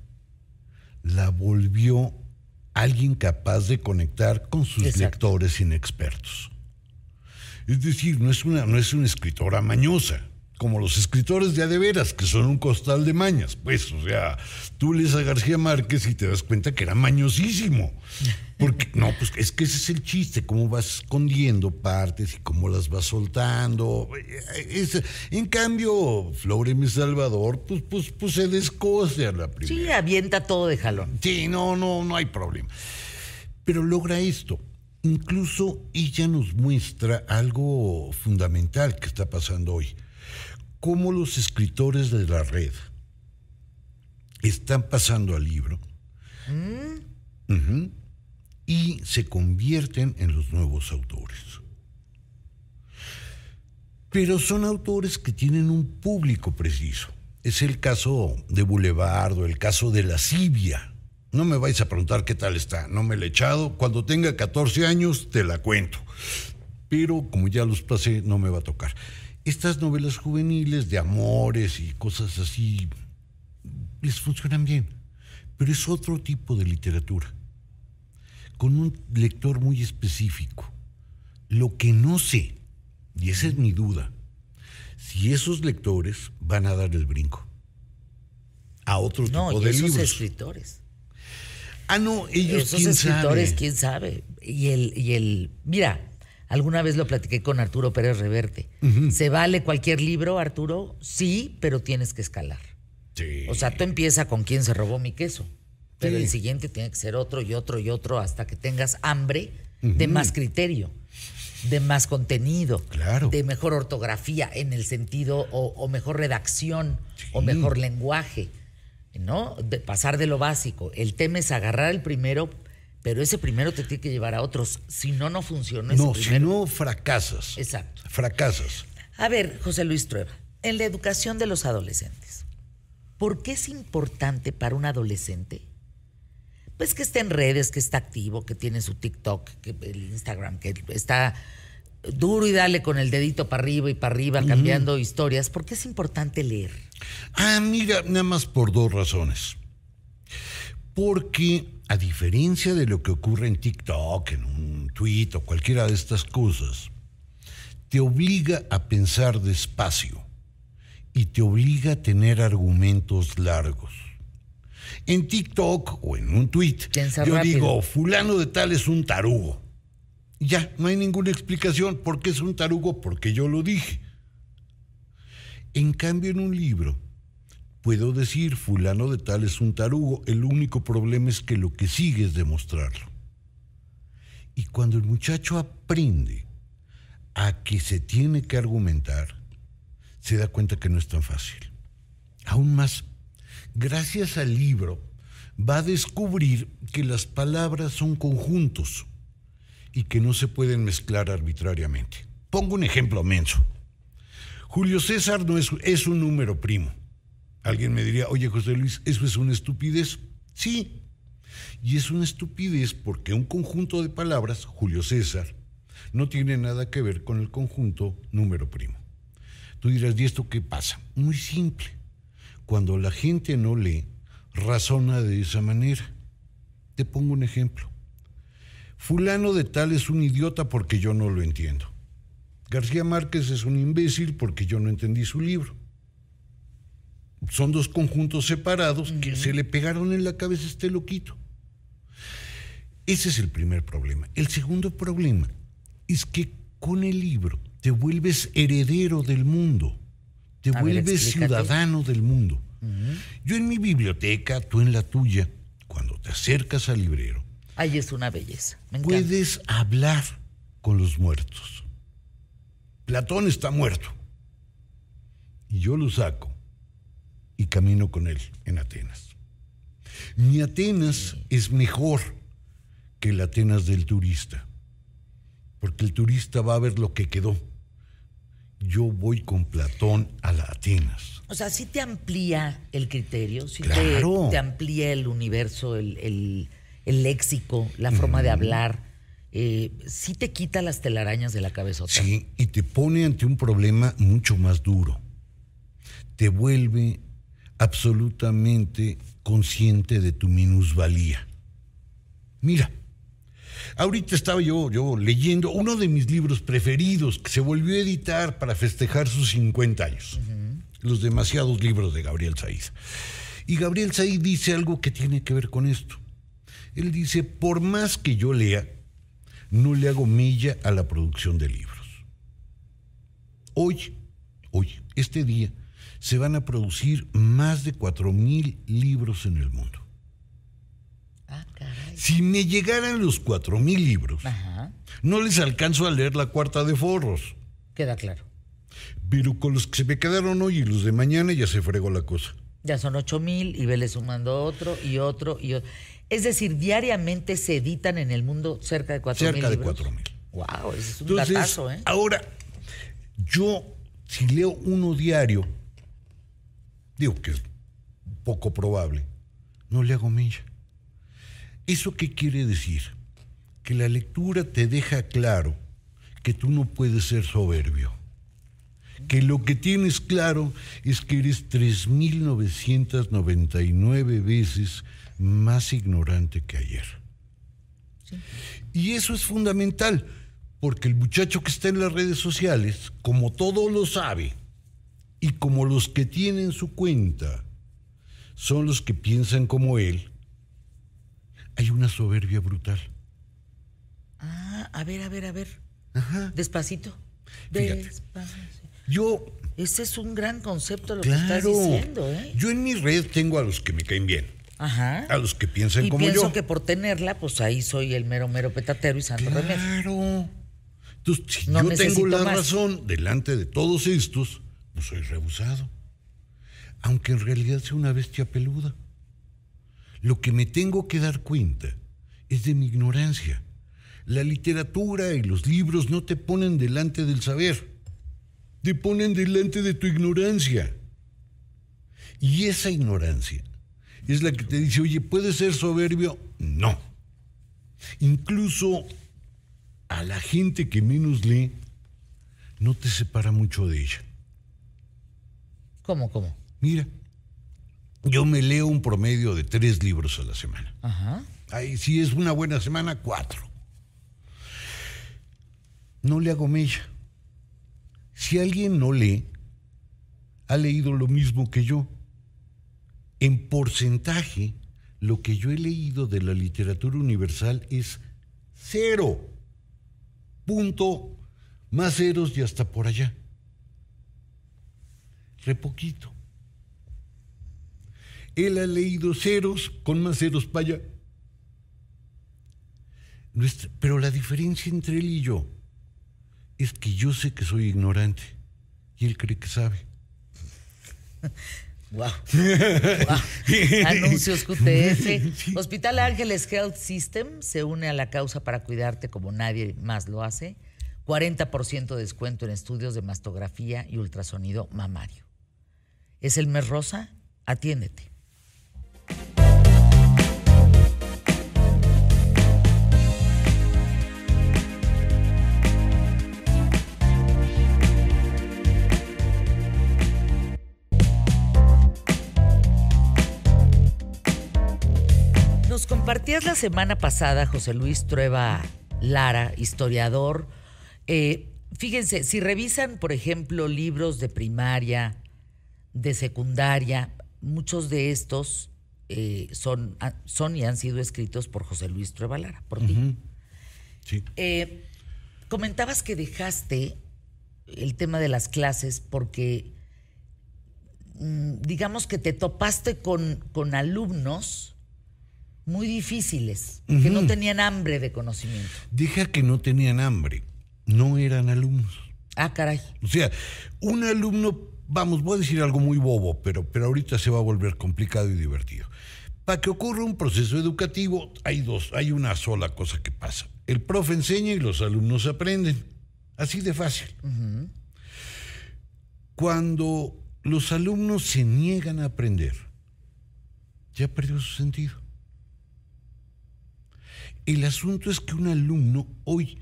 la volvió alguien capaz de conectar con sus Exacto. lectores inexpertos. Es decir, no es una, no es una escritora mañosa, como los escritores de a de veras, que son un costal de mañas. Pues, o sea, tú lees a García Márquez y te das cuenta que era mañosísimo. Porque, no, pues es que ese es el chiste, cómo vas escondiendo partes y cómo las vas soltando. Es- en cambio, Flor M. Salvador, pues, pues, pues se descose a la primera. Sí, avienta todo de jalón. Sí, no, no, no hay problema. Pero logra esto. Incluso ella nos muestra algo fundamental que está pasando hoy. Cómo los escritores de la red están pasando al libro Ujú. y se convierten en los nuevos autores. Pero son autores que tienen un público preciso. Es el caso de Boulevard o el caso de La Sibia. No me vais a preguntar qué tal está, no me la he echado. Cuando tenga 14 años te la cuento. Pero como ya los pasé, no me va a tocar. Estas novelas juveniles de amores y cosas así les funcionan bien. Pero es otro tipo de literatura, con un lector muy específico. Lo que no sé, y esa es mi duda, si esos lectores van a dar el brinco a otro No, tipo y de esos libros. escritores. Ah, no, ellos esos quién escritores, sabe. quién sabe. Y el, y el, mira, alguna vez lo platiqué con Arturo Pérez Reverte. ¿Se vale cualquier libro, Arturo? Sí, pero tienes que escalar. Sí. O sea, tú empieza con quién se robó mi queso. Pero Sí. el siguiente tiene que ser otro y otro y otro hasta que tengas hambre de más criterio. de más contenido, Claro. de mejor ortografía en el sentido o, o mejor redacción o mejor lenguaje, ¿no? De pasar de lo básico. El tema es agarrar el primero, pero ese primero te tiene que llevar a otros. Si no, no funciona ese No, si no fracasas. Exacto. Fracasas. A ver, José Luis Trueba, en la educación de los adolescentes, ¿por qué es importante para un adolescente? Pues que esté en redes, que está activo, que tiene su TikTok, que el Instagram, que está duro y dale con el dedito para arriba y para arriba cambiando historias. ¿Por qué es importante leer? Ah, mira, nada más por dos razones. Porque, a diferencia de lo que ocurre en TikTok, en un tweet o cualquiera de estas cosas, te obliga a pensar despacio y te obliga a tener argumentos largos. En TikTok o en un tweet, yo rápido. digo, fulano de tal es un tarugo. Ya, no hay ninguna explicación. ¿Por qué es un tarugo? Porque yo lo dije. En cambio, en un libro, puedo decir, fulano de tal es un tarugo, el único problema es que lo que sigue es demostrarlo. Y cuando el muchacho aprende a que se tiene que argumentar, se da cuenta que no es tan fácil. Aún más, gracias al libro, va a descubrir que las palabras son conjuntos y que no se pueden mezclar arbitrariamente. Pongo un ejemplo menso. Julio César no es, es un número primo. Alguien me diría, oye José Luis, ¿eso es una estupidez? Sí. Y es una estupidez porque un conjunto de palabras, Julio César, no tiene nada que ver con el conjunto número primo. Tú dirás, ¿y esto qué pasa? Muy simple. Cuando la gente no lee, razona de esa manera. Te pongo un ejemplo. Fulano de tal es un idiota porque yo no lo entiendo. García Márquez es un imbécil porque yo no entendí su libro. Son dos conjuntos separados que se le pegaron en la cabeza a este loquito. Ese es el primer problema. El segundo problema es que con el libro te vuelves heredero del mundo, te A vuelves ciudadano del mundo. Yo en mi biblioteca, tú en la tuya, cuando te acercas al librero, Ay, es una belleza. Me puedes hablar con los muertos. Platón está muerto. Y yo lo saco y camino con él en Atenas. Mi Atenas es mejor que el Atenas del turista. Porque el turista va a ver lo que quedó. Yo voy con Platón a la Atenas. O sea, sí te amplía el criterio, sí te- Claro. te, amplía el universo, el, el- el léxico, la forma de hablar. Eh, sí te quita las telarañas de la cabezota. Sí, y te pone ante un problema mucho más duro. Te vuelve absolutamente consciente de tu minusvalía. Mira, ahorita estaba yo, yo leyendo uno de mis libros preferidos que se volvió a editar para festejar sus 50 años. Los demasiados libros de Gabriel Said. Y Gabriel Said dice algo que tiene que ver con esto. Él dice, por más que yo lea, no le hago milla a la producción de libros. Hoy, hoy, este día, se van a producir más de 4.000 libros en el mundo. Ah, caray. Si me llegaran los 4.000 libros, Ajá, no les alcanzo a leer la cuarta de forros. queda claro. Pero con los que se me quedaron hoy y los de mañana ya se fregó la cosa. Ya son ocho mil y vele sumando otro y otro y otro. Es decir, diariamente se editan en el mundo cerca de cuatro Cerca mil de libros. 4.000. Wow, ese es un Entonces, datazo, ¿eh? ahora, yo, si leo uno diario, digo que es poco probable, no le hago milla. ¿Eso qué quiere decir? Que la lectura te deja claro que tú no puedes ser soberbio. Que lo que tienes claro es que eres 3.999 veces más ignorante que ayer. Y eso es fundamental, porque el muchacho que está en las redes sociales, como todo lo sabe, y como los que tienen su cuenta son los que piensan como él, hay una soberbia brutal. Ah, a ver, a ver, a ver. Ajá. Despacito. Despacito. Yo, Ese es un gran concepto lo que estás claro, diciendo, ¿eh? yo en mi red tengo a los que me caen bien, Ajá. a los que piensan y como pienso yo. que por tenerla, pues ahí soy el mero, mero petatero y santo remedio. Claro. Entonces, si No yo tengo la más. razón delante de todos estos, soy rehusado. Aunque en realidad sea una bestia peluda. Lo que me tengo que dar cuenta es de mi ignorancia. La literatura y los libros no te ponen delante del saber, te ponen delante de tu ignorancia. Y esa ignorancia es la que te dice, oye, ¿puedes ser soberbio? No. Incluso a la gente que menos lee, no te separa mucho de ella. ¿Cómo, cómo? Mira, yo me leo un promedio de tres libros a la semana. Ajá. Ahí, si es una buena semana, cuatro. No le hago mella. Si alguien no lee, ha leído lo mismo que yo. En porcentaje, lo que yo he leído de la literatura universal es cero. Punto. Más ceros y hasta por allá. Re poquito. Él ha leído ceros con más ceros para allá. Nuestra- pero la diferencia entre él y yo es que yo sé que soy ignorante y él cree que sabe. Wow. Anuncios QTF. Hospital Ángeles Health System se une a la causa para cuidarte como nadie más lo hace. 40% de descuento en estudios de mastografía y ultrasonido mamario. ¿Es el mes rosa? Atiéndete. Nos compartías la semana pasada, José Luis Trueba Lara, historiador. eh, fíjense, si revisan, por ejemplo, libros de primaria, de secundaria, muchos de estos eh, son, ah, son y han sido escritos por José Luis Trueba Lara, por ti. Sí. Eh, comentabas que dejaste el tema de las clases porque, mm, digamos que te topaste con, con alumnos muy difíciles, que no tenían hambre de conocimiento. Deja que no tenían hambre, no eran alumnos. Ah, caray. O sea, un alumno, vamos, voy a decir algo muy bobo, pero, pero ahorita se va a volver complicado y divertido. Para que ocurra un proceso educativo, hay dos, hay una sola cosa que pasa. El profe enseña y los alumnos aprenden. Así de fácil. Cuando los alumnos se niegan a aprender, ya perdió su sentido. El asunto es que un alumno hoy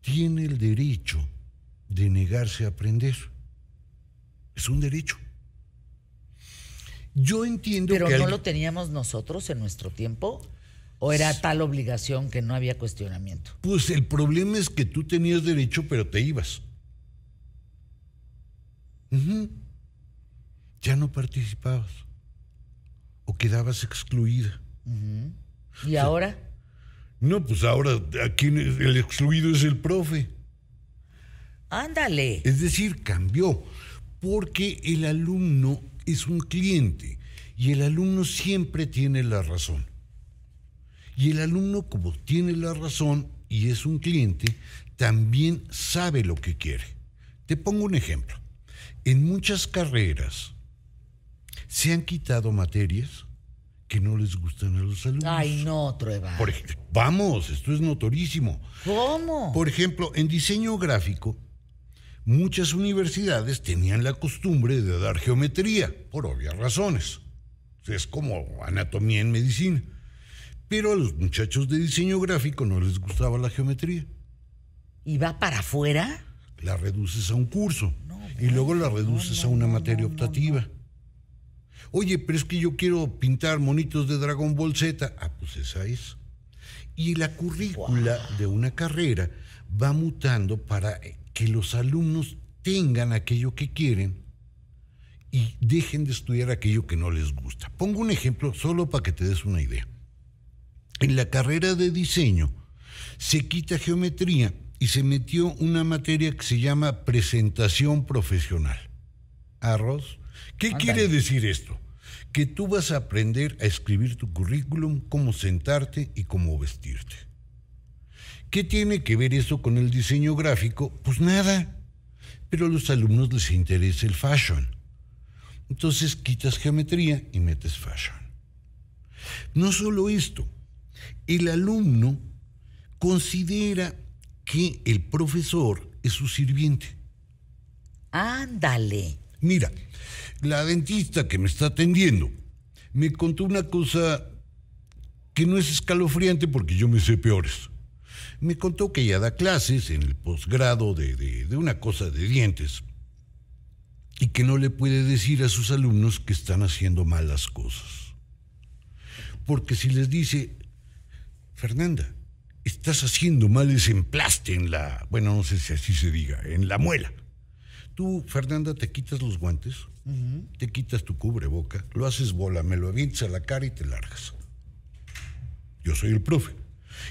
tiene el derecho de negarse a aprender. Es un derecho. Yo entiendo Pero que no alguien- lo teníamos nosotros en nuestro tiempo. ¿O era tal obligación que no había cuestionamiento? Pues el problema es que tú tenías derecho, pero te ibas. Ujú. Ya no participabas. O quedabas excluida. ¿Y ahora? No, pues ahora aquí el excluido es el profe. Ándale. Es decir, cambió, porque el alumno es un cliente y el alumno siempre tiene la razón. Y el alumno, como tiene la razón y es un cliente, también sabe lo que quiere. Te pongo un ejemplo. En muchas carreras se han quitado materias que no les gustan a los alumnos. Ay, no, Trueba. Por ej- vamos, esto es notorísimo. ¿Cómo? Por ejemplo, en diseño gráfico, muchas universidades tenían la costumbre de dar geometría, por obvias razones. Es como anatomía en medicina. Pero a los muchachos de diseño gráfico no les gustaba la geometría. ¿Y va para afuera? La reduces a un curso y luego la reduces a una materia optativa. Oye, pero es que yo quiero pintar monitos de Dragon Ball Z. Ah, pues esa es. Y la currícula de una carrera va mutando para que los alumnos tengan aquello que quieren y dejen de estudiar aquello que no les gusta. Pongo un ejemplo solo para que te des una idea. En la carrera de diseño se quita geometría y se metió una materia que se llama presentación profesional. Arroz. ¿Qué quiere decir esto? Que tú vas a aprender a escribir tu currículum, cómo sentarte y cómo vestirte. ¿Qué tiene que ver eso con el diseño gráfico? Pues nada. Pero a los alumnos les interesa el fashion. Entonces quitas geometría y metes fashion. No solo esto, el alumno considera que el profesor es su sirviente. Ándale. Mira, la dentista que me está atendiendo me contó una cosa que no es escalofriante porque yo me sé peores. Me contó que ella da clases en el posgrado de, de una cosa de dientes y que no le puede decir a sus alumnos que están haciendo malas cosas. Porque si les dice, Fernanda, estás haciendo mal ese emplaste en la, bueno, no sé si así se diga, en la muela. Tú, Fernanda, te quitas los guantes, te quitas tu cubreboca, lo haces bola, me lo avientas a la cara y te largas. Yo soy el profe.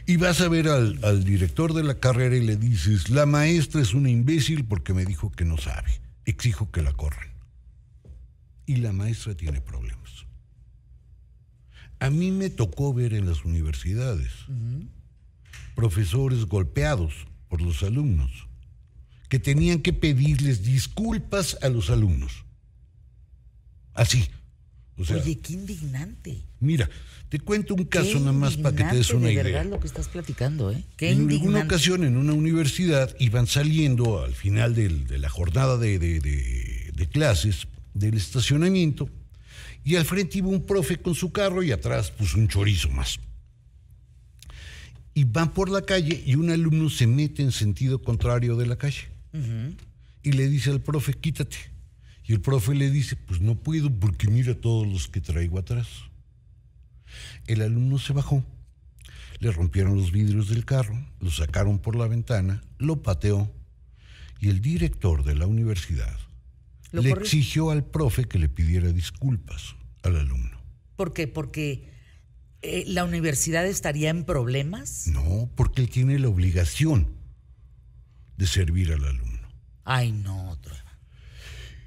Y vas a ver al, al director de la carrera y le dices, la maestra es una imbécil porque me dijo que no sabe. Exijo que la corran. Y la maestra tiene problemas. A mí me tocó ver en las universidades profesores golpeados por los alumnos que tenían que pedirles disculpas a los alumnos. Así. O sea, Oye, qué indignante. mira, te cuento un caso Qué nada más para que te des una de idea. verdad lo que estás platicando, ¿eh? Qué en alguna ocasión en una universidad iban saliendo al final del- de la jornada de, de- de- de clases del estacionamiento y al frente iba un profe con su carro y atrás pues un chorizo más. Y van por la calle y un alumno se mete en sentido contrario de la calle y le dice al profe, quítate. Y el profe le dice, pues no puedo porque mira todos los que traigo atrás. El alumno se bajó, le rompieron los vidrios del carro, lo sacaron por la ventana, lo pateó y el director de la universidad le corrió. exigió al profe que le pidiera disculpas al alumno. ¿Por qué? Porque eh, la universidad estaría en problemas. No, porque él tiene la obligación de servir al alumno. Ay, no, Trueba.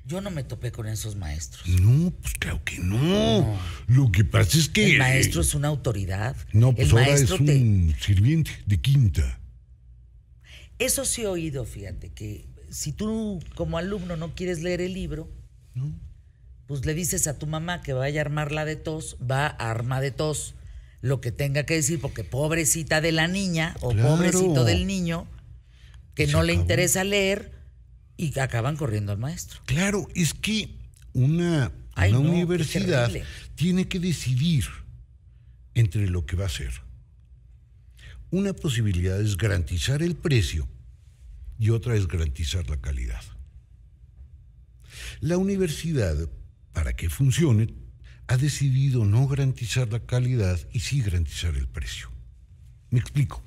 Yo no me topé con esos maestros. No, pues claro que no. Lo que pasa es que... El maestro es una autoridad. No, pues el ahora es te- un sirviente de quinta. Eso sí he oído, fíjate, que si tú como alumno no quieres leer el libro, pues le dices a tu mamá que vaya a armar la de tos, va a arma de tos lo que tenga que decir, porque pobrecita de la niña o Claro. pobrecito del niño que Se no le interesa leer y acaban corriendo al maestro. Claro, es que una, Ay, una no, universidad tiene que decidir entre lo que va a hacer. Una posibilidad es garantizar el precio y otra es garantizar la calidad. La universidad, para que funcione, ha decidido no garantizar la calidad y sí garantizar el precio. Me explico.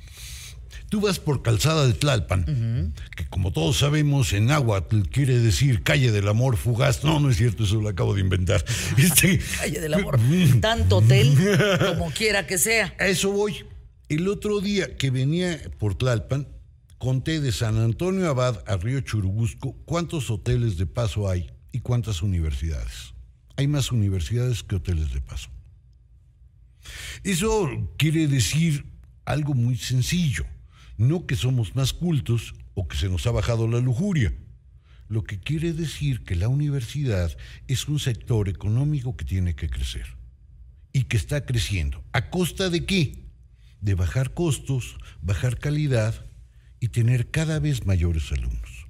Tú vas por calzada de Tlalpan, que como todos sabemos en náhuatl quiere decir calle del amor fugaz. No, no es cierto, eso lo acabo de inventar. Este, Calle del amor. Tanto hotel como quiera que sea. a eso voy. El otro día que venía por Tlalpan, conté de San Antonio Abad a Río Churubusco cuántos hoteles de paso hay y cuántas universidades. Hay más universidades que hoteles de paso. Eso quiere decir algo muy sencillo. No que somos más cultos o que se nos ha bajado la lujuria. Lo que quiere decir que la universidad es un sector económico que tiene que crecer y que está creciendo. ¿A costa de qué? De bajar costos, bajar calidad y tener cada vez mayores alumnos.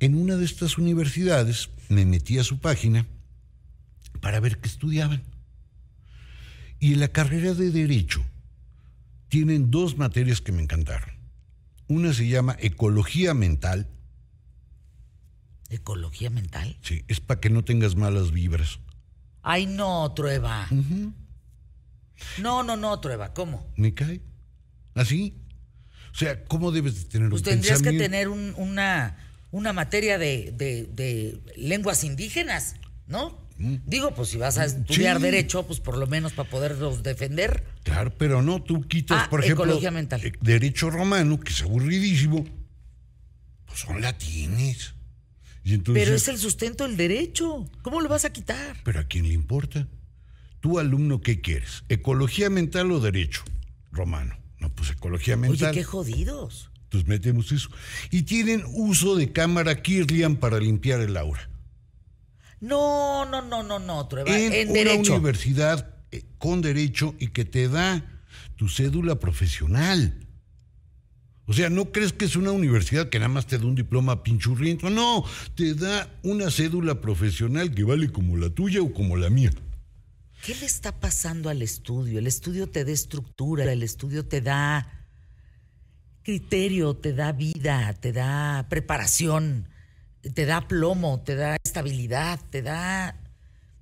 En una de estas universidades me metí a su página para ver qué estudiaban. Y en la carrera de Derecho tienen dos materias que me encantaron. Una se llama Ecología Mental, Ecología mental. sí, es para que no tengas malas vibras. Ay, no, Trueba. No, no, no, Trueba. ¿Cómo? ¿Me cae? ¿Así? O sea, ¿cómo debes de tener Pues un tendrías que pensamiento? tener un- una, una materia de, de- de lenguas indígenas, ¿no? Digo, pues si vas a estudiar. Sí. derecho, pues por lo menos para poderlos defender. Claro, pero no, tú quitas, Ah, por ejemplo, ecología mental. eh, derecho romano, que es aburridísimo, pues son latines. Y entonces, Pero es el sustento del derecho. ¿Cómo lo vas a quitar? ¿Pero a quién le importa? Tú, alumno, ¿qué quieres? ¿Ecología mental o derecho romano? No, pues ecología Oye, mental. qué jodidos. Entonces metemos eso. Y tienen uso de cámara Kirlian para limpiar el aura. No, no, no, no, no, Trueba. En, En, una derecho. universidad eh, con derecho y que te da tu cédula profesional. O sea, no crees que es una universidad que nada más te da un diploma pinchurriento. No, te da una cédula profesional que vale como la tuya o como la mía. ¿Qué le está pasando al estudio? El estudio te da estructura, el estudio te da criterio, te da vida, te da preparación, te da plomo, te da estabilidad, te da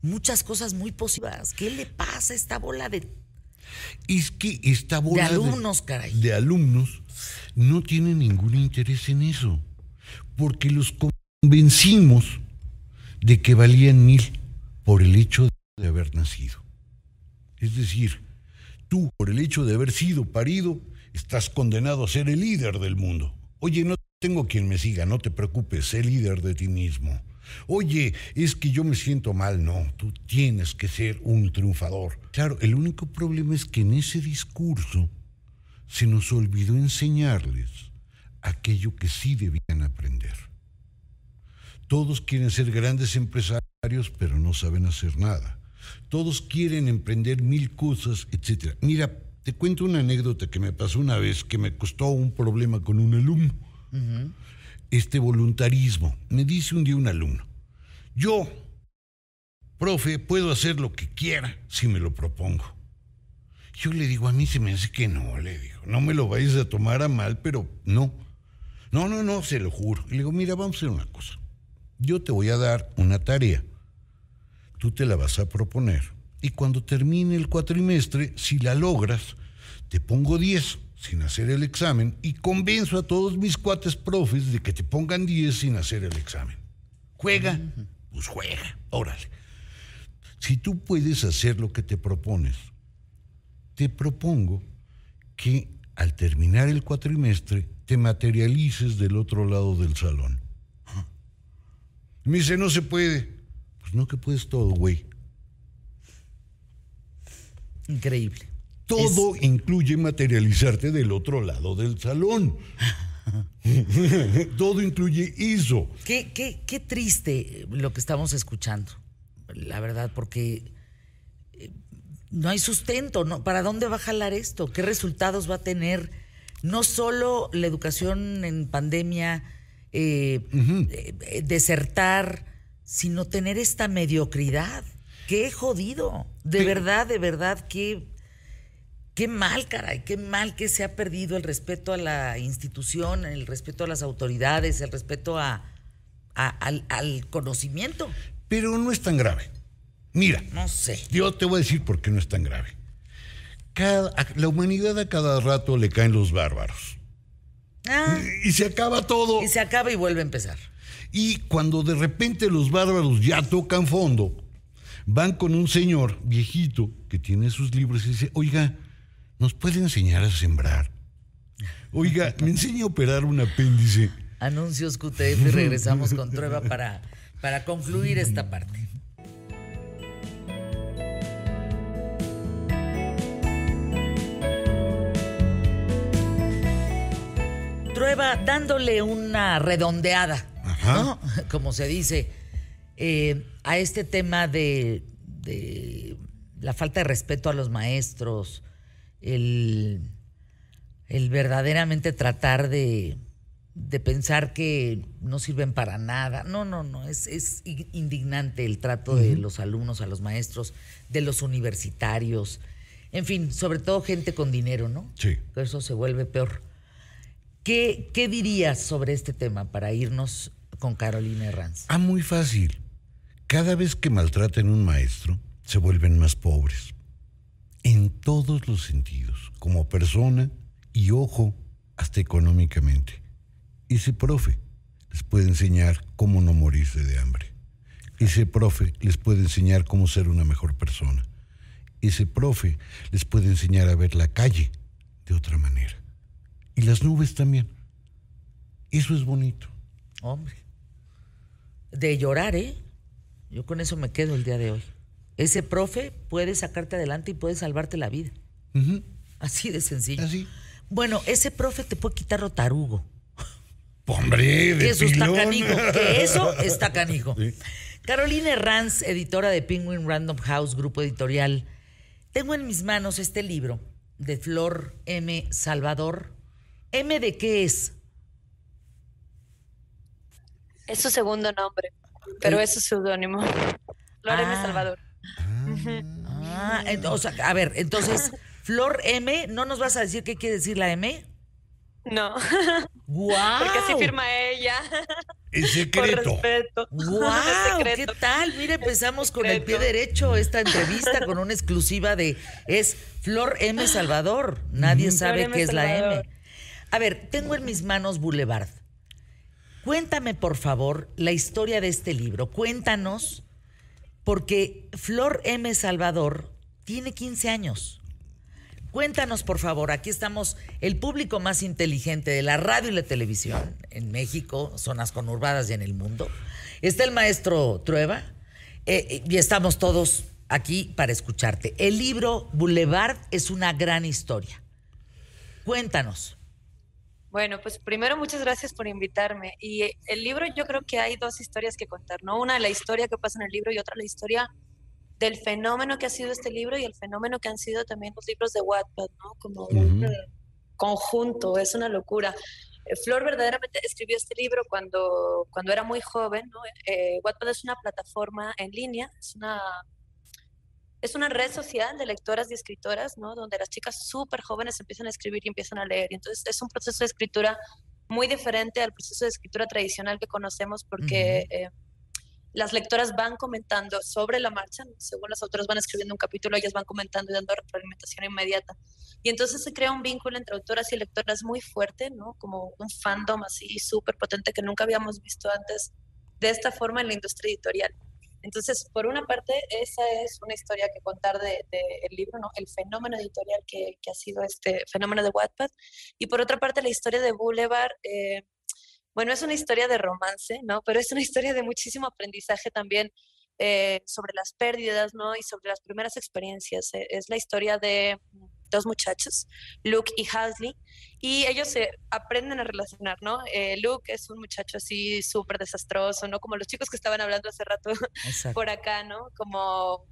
muchas cosas muy positivas. ¿Qué le pasa a esta bola de... Es que esta bola alumnos, caray. de alumnos no tiene ningún interés en eso. Porque los convencimos de que valían mil por el hecho de haber nacido. Es decir, tú, por el hecho de haber sido parido, estás condenado a ser el líder del mundo. Oye, no tengo quien me siga, no te preocupes, sé líder de ti mismo. Oye, es que yo me siento mal, no, tú tienes que ser un triunfador. Claro, el único problema es que en ese discurso se nos olvidó enseñarles aquello que sí debían aprender. Todos quieren ser grandes empresarios, pero no saben hacer nada. Todos quieren emprender mil cosas, etc. Mira, te cuento una anécdota que me pasó una vez que me costó un problema con un alumno. Este voluntarismo. Me dice un día un alumno, yo, profe, puedo hacer lo que quiera si me lo propongo. Yo le digo, a mí se me hace que no, le digo, no me lo vayas a tomar a mal, pero no. No, no, no, se lo juro. Y le digo, mira, vamos a hacer una cosa. Yo te voy a dar una tarea. Tú te la vas a proponer. Y cuando termine el cuatrimestre, si la logras, te pongo 10 sin hacer el examen y convenzo a todos mis cuates profes de que te pongan 10 sin hacer el examen. ¿Juega? Pues juega, órale. Si tú puedes hacer lo que te propones, te propongo que al terminar el cuatrimestre te materialices del otro lado del salón. Me dice, no se puede. Pues no que puedes todo, güey. Increíble. Todo incluye materializarte del otro lado del salón. todo incluye eso. Qué, qué, qué triste lo que estamos escuchando, la verdad, porque eh, no hay sustento, ¿no? ¿Para dónde va a jalar esto? ¿Qué resultados va a tener? No solo la educación en pandemia, eh, eh, desertar, sino tener esta mediocridad. Qué jodido. De verdad, de verdad, qué, qué mal, caray, qué mal que se ha perdido el respeto a la institución, el respeto a las autoridades, el respeto a, a- al, al conocimiento. Pero no es tan grave. Mira, No sé. yo te voy a decir por qué no es tan grave. Cada- la humanidad a cada rato le caen los bárbaros. Ah, Y se acaba todo. y se acaba y vuelve a empezar. Y cuando de repente los bárbaros ya tocan fondo, van con un señor viejito que tiene sus libros y dice, oiga, ¿nos puede enseñar a sembrar? Oiga, me enseña a operar un apéndice. Anuncios QTF y regresamos con Trueba para, para concluir esta parte. Trueba dándole una redondeada, Ajá. ¿no? Como se dice, eh, a este tema de, de la falta de respeto a los maestros, el, el verdaderamente tratar de, de pensar que no sirven para nada. No, no, no, es, es indignante el trato de los alumnos a los maestros, de los universitarios, en fin, sobre todo gente con dinero, ¿no? Sí. Eso se vuelve peor. ¿Qué, qué dirías sobre este tema para irnos con Carolina Herranz? Ah, muy fácil. Cada vez que maltraten a un maestro, se vuelven más pobres. En todos los sentidos, como persona y, ojo, hasta económicamente. Ese profe les puede enseñar cómo no morirse de hambre. Ese profe les puede enseñar cómo ser una mejor persona. Ese profe les puede enseñar a ver la calle de otra manera. Y las nubes también. Eso es bonito. Hombre. De llorar, ¿eh? Yo con eso me quedo el día de hoy. Ese profe puede sacarte adelante y puede salvarte la vida. Así de sencillo. Así. Bueno, ese profe te puede quitar rotarugo. Hombre, de eso está canijo. Que eso está canijo. Sí. Carolina Herranz, editora de Penguin Random House, grupo editorial. Tengo en mis manos este libro de Flor M. Salvador. ¿M de qué es? Es su segundo nombre, pero es su seudónimo. Flor M. Ah. Salvador. Ah, ent- o sea, a ver, entonces, Flor M, ¿no nos vas a decir qué quiere decir la M? No, ¡Guau! porque así firma ella. Es Por secreto. respeto. ¡Guau! Es ¿Qué secreto. tal? Mira, empezamos con el pie secreto. derecho esta entrevista con una exclusiva de es Flor M Salvador. Nadie sabe qué es la. M. A ver, tengo en mis manos Boulevard. Cuéntame, por favor, la historia de este libro. Cuéntanos, porque Flor M. Salvador tiene 15 años. Cuéntanos, por favor, aquí estamos el público más inteligente de la radio y la televisión en México, zonas conurbadas y en el mundo. Está el maestro Trueba eh, y estamos todos aquí para escucharte. El libro Boulevard es una gran historia. Cuéntanos. Bueno, pues primero muchas gracias por invitarme. Y el libro yo creo que hay dos historias que contar, ¿no? Una la historia que pasa en el libro y otra la historia del fenómeno que ha sido este libro y el fenómeno que han sido también los libros de Wattpad, ¿no? Como un eh, conjunto, es una locura. Eh, Flor verdaderamente escribió este libro cuando, cuando era muy joven, ¿no? Eh, Wattpad es una plataforma en línea, es una es una red social de lectoras y escritoras, ¿no? Donde las chicas súper jóvenes empiezan a escribir y empiezan a leer. Y entonces es un proceso de escritura muy diferente al proceso de escritura tradicional que conocemos porque eh, las lectoras van comentando sobre la marcha, ¿no? según las autoras van escribiendo un capítulo, ellas van comentando y dando retroalimentación inmediata. Y entonces se crea un vínculo entre autoras y lectoras muy fuerte, ¿no? Como un fandom así súper potente que nunca habíamos visto antes de esta forma en la industria editorial. Entonces, por una parte, esa es una historia que contar del de, el libro, ¿no? El fenómeno editorial que, ha sido este fenómeno de Wattpad. Y por otra parte, la historia de Boulevard, eh, bueno, es una historia de romance, ¿no? Pero es una historia de muchísimo aprendizaje también eh, sobre las pérdidas, ¿no? Y sobre las primeras experiencias. Eh, es la historia de dos muchachos, Luke y Hasley, y ellos se aprenden a relacionar, ¿no? Eh, Luke es un muchacho así súper desastroso, ¿no? Como los chicos que estaban hablando hace rato Exacto. por acá, ¿no? Como,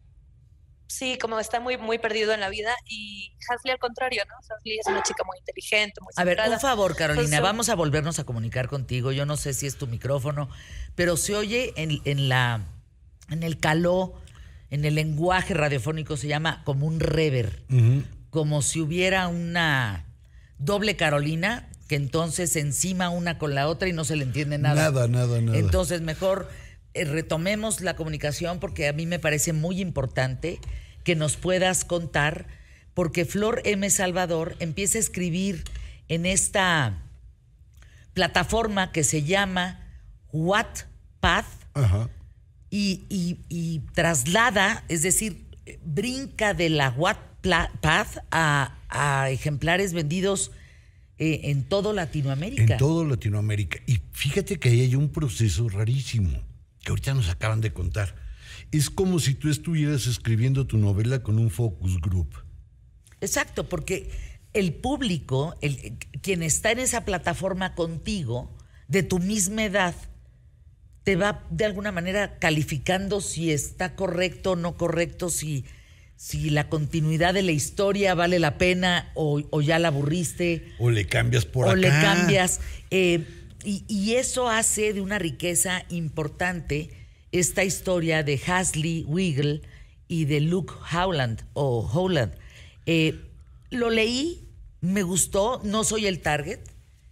sí, como está muy, muy perdido en la vida, y Hasley al contrario, ¿no? Hasley es una chica muy inteligente, muy A ver, un favor, Carolina, Entonces, vamos a volvernos a comunicar contigo, yo no sé si es tu micrófono, pero se oye en, en la, en el caló, en el lenguaje radiofónico se llama como un rever. Uh -huh como si hubiera una doble Carolina, que entonces encima una con la otra y no se le entiende nada. Nada, nada, nada. Entonces mejor eh, retomemos la comunicación porque a mí me parece muy importante que nos puedas contar, porque Flor M. Salvador empieza a escribir en esta plataforma que se llama Wattpad y, y traslada, es decir, brinca de la Wattpad Paz a, a, ejemplares vendidos eh, en todo Latinoamérica. En todo Latinoamérica. Y fíjate que ahí hay un proceso rarísimo que ahorita nos acaban de contar. Es como si tú estuvieras escribiendo tu novela con un focus group. Exacto, porque el público, el, quien está en esa plataforma contigo, de tu misma edad, te va de alguna manera calificando si está correcto o no correcto, si si la continuidad de la historia vale la pena o, o ya la aburriste. O le cambias por o acá. le cambias. Eh, y, y, eso hace de una riqueza importante esta historia de Hasley Wiggle y de Luke Howland o Howland. Eh, lo leí, me gustó, no soy el target.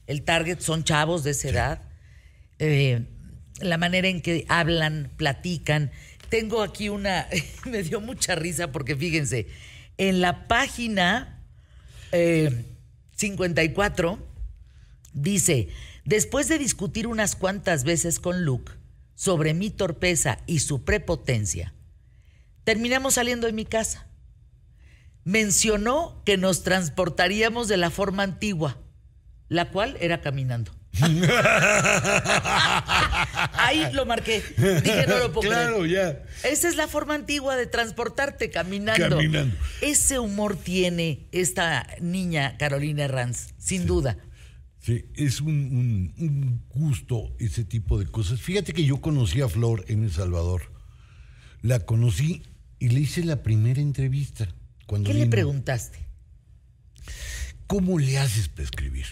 El target son chavos de esa edad. Eh, la manera en que hablan, platican. Tengo aquí una, me dio mucha risa porque fíjense, en la página eh, 54 dice, después de discutir unas cuantas veces con Luke sobre mi torpeza y su prepotencia, terminamos saliendo de mi casa. Mencionó que nos transportaríamos de la forma antigua, la cual era caminando. Ahí lo marqué. Dije, no lo puedo Claro, creer. ya. Esa es la forma antigua de transportarte caminando. Caminando. Ese humor tiene esta niña Carolina Herranz, sin duda. Sí, es un, un- un gusto ese tipo de cosas. Fíjate que yo conocí a Flor en El Salvador. La conocí y le hice la primera entrevista. Cuando ¿Qué le preguntaste? ¿Cómo le haces para escribir?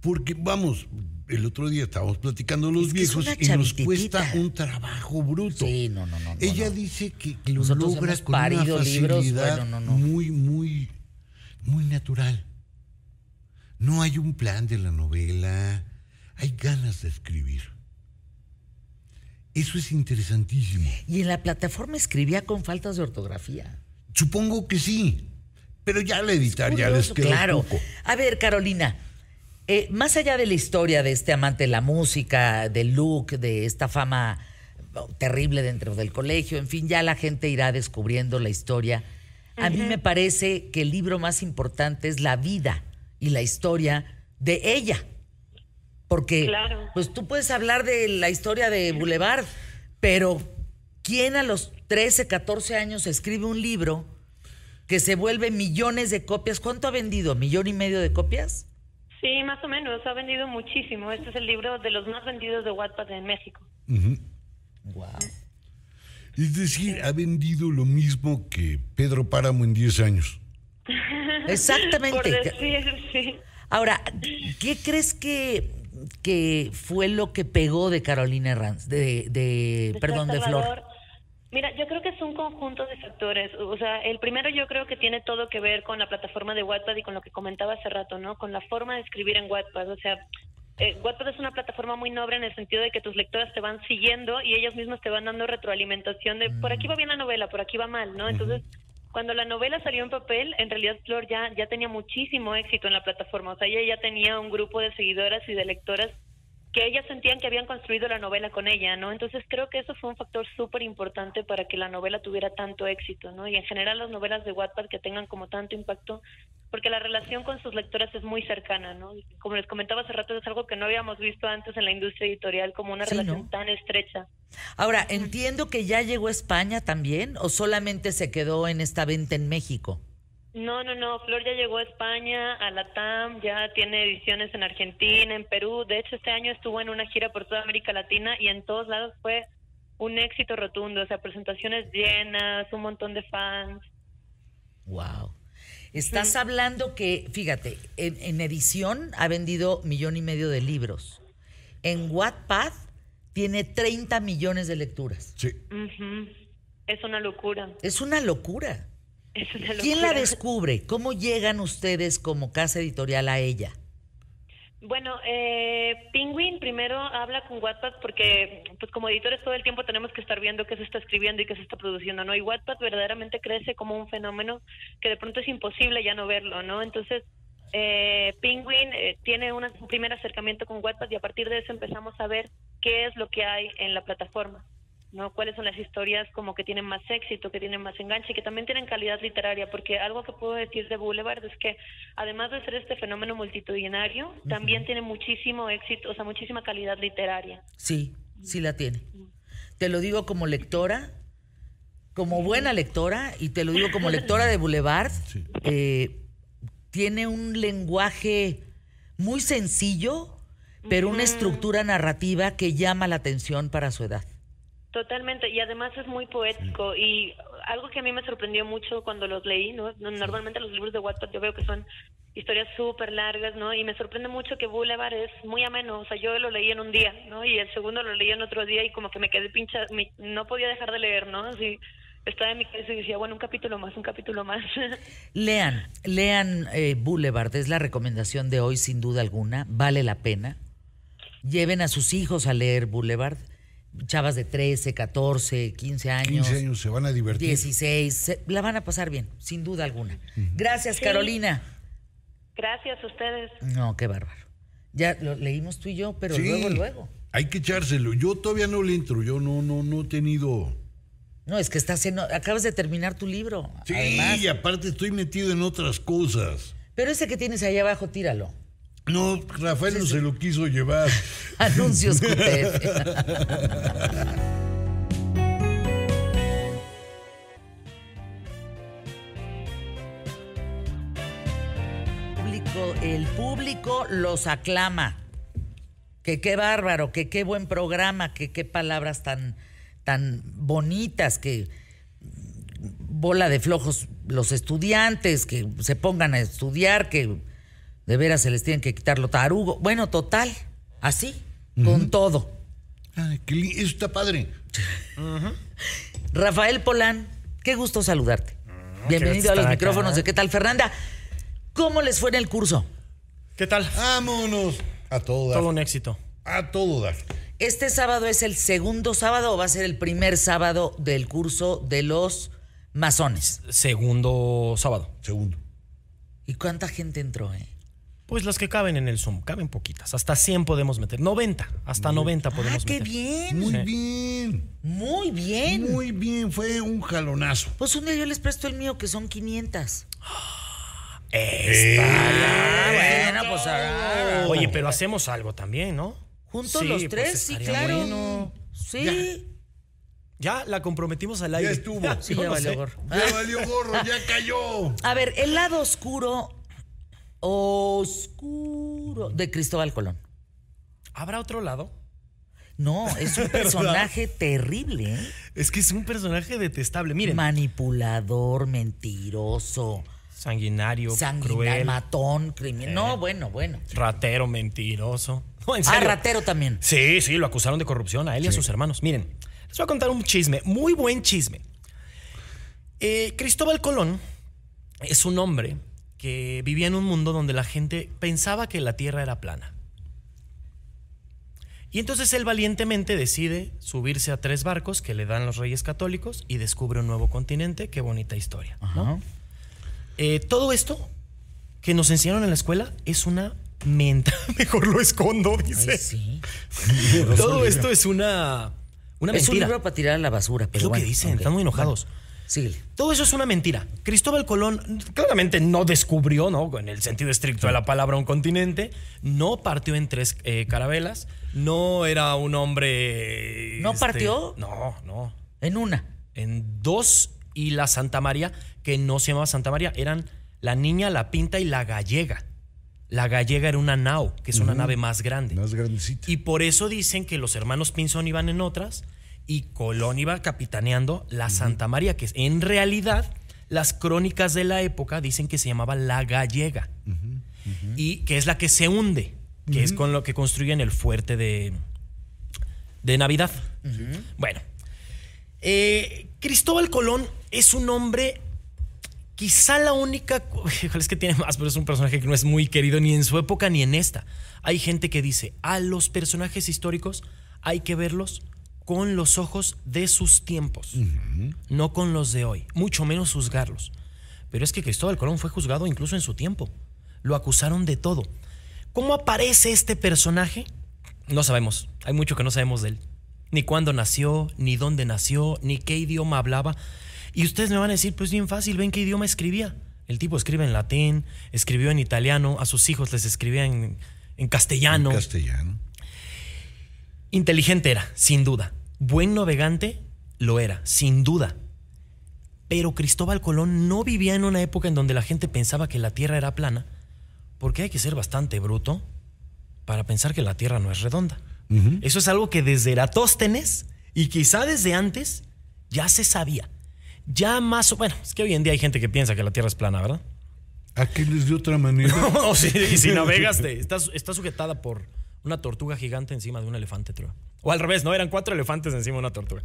Porque, vamos, el otro día estábamos platicando los Es que es viejos y nos cuesta un trabajo bruto. Sí, no, no, no, Ella no. dice que lo Nosotros logra con una libros, facilidad bueno, no, no. muy, muy, muy natural. No hay un plan de la novela, hay ganas de escribir. Eso es interesantísimo. Y en la plataforma escribía con faltas de ortografía. Supongo que sí, pero ya al editar ya les Curioso, queda claro. poco. A ver, Carolina, eh, más allá de la historia de este amante de la música, del look, de esta fama terrible dentro del colegio, en fin, ya la gente irá descubriendo la historia. A mí me parece que el libro más importante es la vida y la historia de ella. Porque Claro. pues tú puedes hablar de la historia de Boulevard, pero ¿quién a los 13, 14 años escribe un libro que se vuelve millones de copias? ¿Cuánto ha vendido? ¿Millón y medio de copias? Sí, más o menos, ha vendido muchísimo. Este es el libro de los más vendidos de Wattpad en México. Wow. Es decir, ha vendido lo mismo que Pedro Páramo en 10 años. Por Exactamente. decir, sí. Ahora, ¿qué crees que, que fue lo que pegó de Carolina Herranz? De, de, de perdón, de. Flor. Mira, yo creo que es un conjunto de factores. O sea, el primero yo creo que tiene todo que ver con la plataforma de Wattpad y con lo que comentaba hace rato, ¿no? Con la forma de escribir en Wattpad. O sea, eh, Wattpad es una plataforma muy noble en el sentido de que tus lectoras te van siguiendo y ellos mismos te van dando retroalimentación de por aquí va bien la novela, por aquí va mal, ¿no? Entonces, cuando la novela salió en papel, en realidad Flor ya, ya tenía muchísimo éxito en la plataforma. O sea, ella ya tenía un grupo de seguidoras y de lectoras que ellas sentían que habían construido la novela con ella, ¿no? Entonces creo que eso fue un factor súper importante para que la novela tuviera tanto éxito, ¿no? Y en general las novelas de Wattpad que tengan como tanto impacto, porque la relación con sus lectoras es muy cercana, ¿no? Y Como les comentaba hace rato, es algo que no habíamos visto antes en la industria editorial, como una Sí, relación ¿no? tan estrecha. Ahora, entiendo que ya llegó a España también o solamente se quedó en esta venta en México. No, no, no. Flor ya llegó a España, a la TAM, ya tiene ediciones en Argentina, en Perú. De hecho, este año estuvo en una gira por toda América Latina y en todos lados fue un éxito rotundo. O sea, presentaciones llenas, un montón de fans. Wow. Estás hablando que, fíjate, en, en edición ha vendido millón y medio de libros. En Wattpad tiene 30 millones de lecturas. Sí. Es una locura. Es una locura. Es una locura. ¿Quién la descubre? ¿Cómo llegan ustedes como casa editorial a ella? Bueno, eh, Penguin primero habla con Wattpad porque, pues como editores todo el tiempo tenemos que estar viendo qué se está escribiendo y qué se está produciendo, ¿no? Y Wattpad verdaderamente crece como un fenómeno que de pronto es imposible ya no verlo, ¿no? Entonces, eh, Penguin eh, tiene una- un primer acercamiento con Wattpad y a partir de eso empezamos a ver qué es lo que hay en la plataforma. ¿No? ¿Cuáles son las historias como que tienen más éxito, que tienen más enganche y que también tienen calidad literaria? Porque algo que puedo decir de Boulevard es que además de ser este fenómeno multitudinario, también tiene muchísimo éxito, o sea, muchísima calidad literaria. Sí, sí la tiene. Te lo digo como lectora, como buena lectora, y te lo digo como lectora de Boulevard, eh, tiene un lenguaje muy sencillo, pero una estructura narrativa que llama la atención para su edad. Totalmente, y además es muy poético y algo que a mí me sorprendió mucho cuando los leí, ¿no? Normalmente los libros de Wattpad yo veo que son historias súper largas, ¿no? Y me sorprende mucho que Boulevard es muy ameno, o sea, yo lo leí en un día, ¿no? Y el segundo lo leí en otro día y como que me quedé pincha, me- no podía dejar de leer, ¿no? Así, estaba en mi cabeza y decía, bueno, un capítulo más, un capítulo más. Lean, lean eh, Boulevard, es la recomendación de hoy sin duda alguna, vale la pena. Lleven a sus hijos a leer Boulevard, chavas de 13, 14, 15 años. 15 años se van a divertir. 16, se- la van a pasar bien, sin duda alguna. Gracias, Carolina. Gracias a ustedes. No, qué bárbaro. Ya lo leímos tú y yo, pero Sí, luego, luego. Hay que echárselo. Yo todavía no le entro. Yo no, no, no he tenido. No, es que estás en, acabas de terminar tu libro. Sí, además. y aparte estoy metido en otras cosas. Pero ese que tienes ahí abajo, tíralo. No, Rafael no se lo quiso llevar. Anuncios QTF. Público- El público los aclama. Que qué bárbaro, que qué buen programa, que qué palabras tan, tan bonitas, que bola de flojos los estudiantes, que se pongan a estudiar, que de veras se les tienen que quitar lo tarugo. Bueno, total, así, con todo. Ay, qué li- eso está padre. Rafael Polán, qué gusto saludarte. Mm, Bienvenido a los acá. micrófonos de ¿Qué tal, Fernanda? ¿Cómo les fue en el curso? ¿Qué tal? Vámonos. A todo dar. Todo un éxito. A todo dar. ¿Este sábado es el segundo sábado o va a ser el primer sábado del curso de los masones? Segundo sábado. Segundo. ¿Y cuánta gente entró, eh? Pues las que caben en el Zoom, caben poquitas. Hasta 100 podemos meter. 90, hasta 90 ¡Ah, podemos qué meter. bien! Muy Sí. bien. Muy bien. Muy bien. Fue un jalonazo. Pues un día yo les presto el mío, que son 500. Esta- bueno, pues ah, Oye, pero hacemos algo también, ¿no? juntos Sí, los pues tres, sí, estaría claro. bueno. Sí. Ya la comprometimos al aire. estuvo. Sí, ya no valió sé. gorro. Ya valió gorro, ya cayó. A ver, el lado oscuro, oscuro de Cristóbal Colón. ¿Habrá otro lado? No, es un personaje terrible, ¿eh? Es que es un personaje detestable. Miren, Manipulador, mentiroso, sanguinario, sanguinario, cruel, matón, criminal. No, bueno, bueno. ratero, mentiroso. No, en Ah, ratero también. Sí, sí, lo acusaron de corrupción a él y a sus hermanos. Miren, les voy a contar un chisme, muy buen chisme. Eh, Cristóbal Colón es un hombre que vivía en un mundo donde la gente pensaba que la Tierra era plana. Y entonces él valientemente decide subirse a tres barcos que le dan los reyes católicos y descubre un nuevo continente. Qué bonita historia. Eh, todo esto que nos enseñaron en la escuela es una menta. Mejor lo escondo, dice. Ay, sí. Todo esto es una, una Es un mentira. libro para tirar a la basura. Pero es lo bueno, que dicen, están muy enojados. Bueno, síguele. Todo eso es una mentira. Cristóbal Colón claramente no descubrió, ¿no? En el sentido estricto de la palabra, un continente. No partió en tres eh, carabelas. No era un hombre. ¿No este, partió? No, no. En una. En dos y la Santa María, que no se llamaba Santa María, eran la niña, la pinta y la gallega. La gallega era una nao, que es una nave más grande. Más grandecita. Y por eso dicen que los hermanos Pinzón iban en otras y Colón iba capitaneando la Santa María, que es- en realidad las crónicas de la época dicen que se llamaba la gallega y que es la que se hunde, que es con lo que construyen el fuerte de, de Navidad. Bueno, eh, Cristóbal Colón es un hombre Quizá la única. Es que tiene más, pero es un personaje que no es muy querido ni en su época ni en esta. Hay gente que dice: a los personajes históricos hay que verlos con los ojos de sus tiempos, no con los de hoy, mucho menos juzgarlos. Pero es que Cristóbal Colón fue juzgado incluso en su tiempo. Lo acusaron de todo. ¿Cómo aparece este personaje? No sabemos. Hay mucho que no sabemos de él. Ni cuándo nació, ni dónde nació, ni qué idioma hablaba. Y ustedes me van a decir, pues bien fácil, ven qué idioma escribía. El tipo escribe en latín, escribió en italiano, a sus hijos les escribía en, en castellano. Castellano. Inteligente era, sin duda. Buen navegante lo era, sin duda. Pero Cristóbal Colón no vivía en una época en donde la gente pensaba que la Tierra era plana, porque hay que ser bastante bruto para pensar que la Tierra no es redonda. Eso es algo que desde Eratóstenes y quizá desde antes ya se sabía. Ya más o bueno, es que hoy en día hay gente que piensa que la Tierra es plana, ¿verdad? ¿A qué les de otra manera? No, y si navegas, te- estás, está sujetada por una tortuga gigante encima de un elefante, creo. O al revés, no, eran cuatro elefantes encima de una tortuga.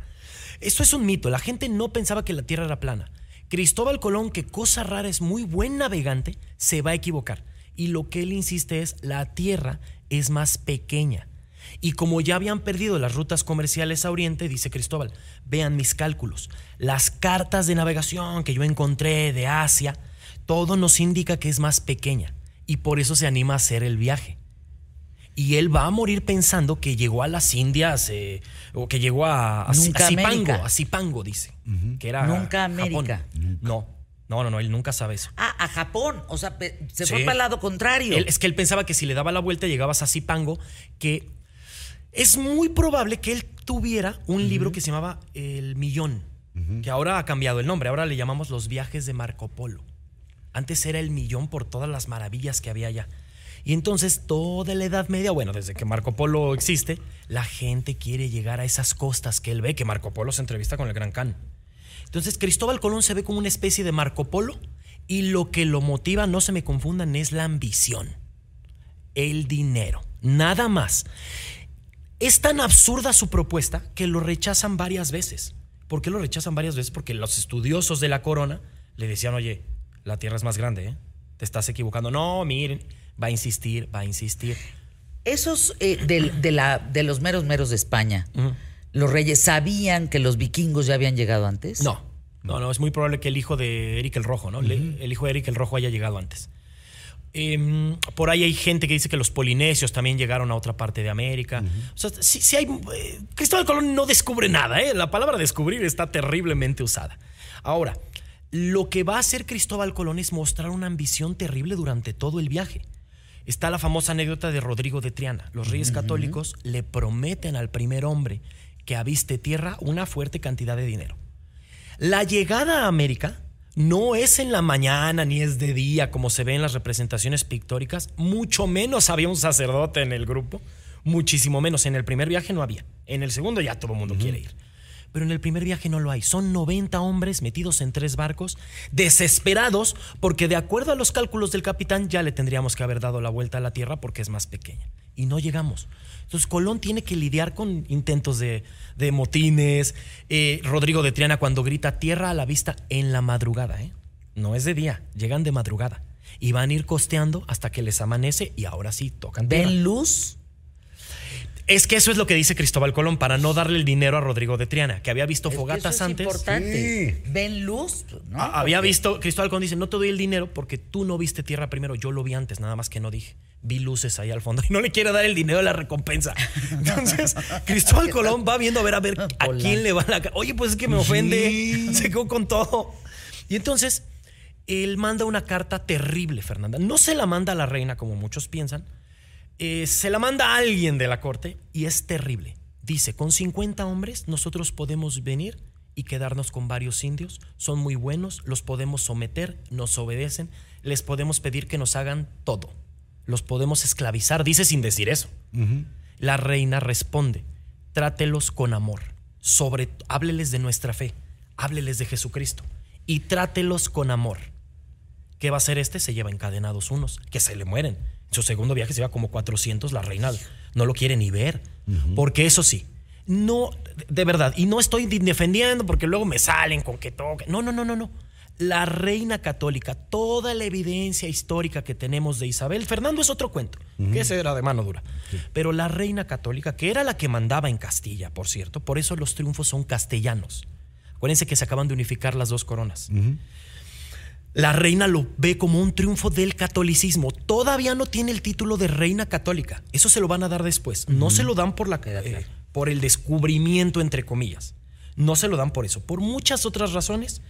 Esto es un mito. La gente no pensaba que la Tierra era plana. Cristóbal Colón, que cosa rara es muy buen navegante, se va a equivocar. Y lo que él insiste es, la Tierra es más pequeña. Y como ya habían perdido las rutas comerciales a Oriente, dice Cristóbal, vean mis cálculos. Las cartas de navegación que yo encontré de Asia, todo nos indica que es más pequeña. Y por eso se anima a hacer el viaje. Y él va a morir pensando que llegó a las Indias eh, o que llegó a, a, Nunca a Zipango, América. a Zipango, dice. Que era Nunca Japón. América. No, No, no, no, él nunca sabe eso. Ah, a Japón. O sea, se Sí. fue para el lado contrario. Él- es que él pensaba que si le daba la vuelta llegabas a Zipango, que es muy probable que él tuviera un libro que se llamaba El Millón, que ahora ha cambiado el nombre, ahora le llamamos Los viajes de Marco Polo. Antes era el millón por todas las maravillas que había allá. Y entonces toda la Edad Media, bueno, desde que Marco Polo existe, la gente quiere llegar a esas costas que él ve, que Marco Polo se entrevista con el Gran Khan. Entonces Cristóbal Colón se ve como una especie de Marco Polo y lo que lo motiva, no se me confundan, es la ambición, el dinero, nada más. Es tan absurda su propuesta que lo rechazan varias veces. ¿Por qué lo rechazan varias veces? Porque los estudiosos de la corona le decían, oye, la tierra es más grande, ¿eh? te estás equivocando. No, miren, va a insistir, va a insistir. Esos eh, de, la, de los meros meros de España. ¿los reyes sabían que los vikingos ya habían llegado antes? No, no, no, es muy probable que el hijo de Eric el Rojo, ¿no? El hijo de Eric el Rojo haya llegado antes. Em, por ahí hay gente que dice que los polinesios también llegaron a otra parte de América. O sea, sí, sí hay. eh, Cristóbal Colón no descubre nada, ¿eh? La palabra descubrir está terriblemente usada. Ahora, lo que va a hacer Cristóbal Colón es mostrar una ambición terrible durante todo el viaje. Está la famosa anécdota de Rodrigo de Triana. Los reyes católicos le prometen al primer hombre que aviste tierra una fuerte cantidad de dinero. La llegada a América no es en la mañana ni es de día como se ve en las representaciones pictóricas, mucho menos había un sacerdote en el grupo, muchísimo menos. En el primer viaje no había, en el segundo ya todo el mundo quiere ir. Pero en el primer viaje no lo hay. Son 90 hombres metidos en tres barcos, desesperados, porque de acuerdo a los cálculos del capitán ya le tendríamos que haber dado la vuelta a la Tierra porque es más pequeña. Y no llegamos. Entonces Colón tiene que lidiar con intentos de, de motines. Eh, Rodrigo de Triana cuando grita tierra a la vista en la madrugada. ¿eh? No es de día, llegan de madrugada. Y van a ir costeando hasta que les amanece y ahora sí tocan tierra. ¿Ven luz? Es que eso es lo que dice Cristóbal Colón para no darle el dinero a Rodrigo de Triana, que había visto Es fogatas eso es antes. importante. ¿Ven luz? No, Ah, Había porque- visto, Cristóbal Colón dice, no te doy el dinero porque tú no viste tierra primero, yo lo vi antes, nada más que no dije. Vi luces ahí al fondo y no le quiere dar el dinero de la recompensa. Entonces, Cristóbal Colón va viendo a ver a ver a quién le va la... Oye, pues es que me ofende, se quedó con todo. Y entonces, él manda una carta terrible, Fernanda. No se la manda a la reina como muchos piensan, eh, se la manda a alguien de la corte y es terrible. Dice, con 50 hombres nosotros podemos venir y quedarnos con varios indios. Son muy buenos, los podemos someter, nos obedecen, les podemos pedir que nos hagan todo. Los podemos esclavizar, dice sin decir eso. La reina responde, trátelos con amor, sobre, hábleles de nuestra fe, hábleles de Jesucristo y trátelos con amor. ¿Qué va a hacer este? Se lleva encadenados unos, que se le mueren. Su segundo viaje se lleva como 400, la reina no lo quiere ni ver. Porque eso sí, no, de verdad, y no estoy defendiendo porque luego me salen con que toque. No, no, no, no, no. La reina católica, toda la evidencia histórica que tenemos de Isabel, Fernando es otro cuento, que ese era de mano dura. Pero la reina católica, que era la que mandaba en Castilla, por cierto, por eso los triunfos son castellanos. Acuérdense que se acaban de unificar las dos coronas. La reina lo ve como un triunfo del catolicismo. Todavía no tiene el título de reina católica. Eso se lo van a dar después. No se lo dan por, la, eh, por el descubrimiento, entre comillas. No se lo dan por eso. Por muchas otras razones.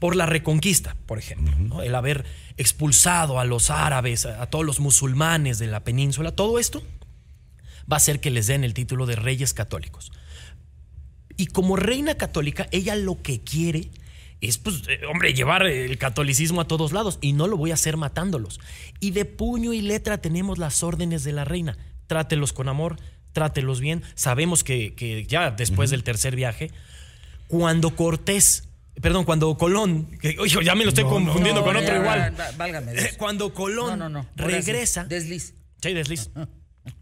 Por la reconquista, por ejemplo. ¿no? El haber expulsado a los árabes, a, a todos los musulmanes de la península. Todo esto va a hacer que les den el título de reyes católicos. Y como reina católica, ella lo que quiere es, pues, eh, hombre, llevar el catolicismo a todos lados. Y no lo voy a hacer matándolos. Y de puño y letra tenemos las órdenes de la reina. Trátelos con amor, trátelos bien. Sabemos que, que ya después del tercer viaje, cuando Cortés, perdón, cuando Colón, que, oye, ya me lo estoy confundiendo No, con otro ya, igual. válgame Dios. Cuando Colón No, regresa. Desliz. Sí, desliz.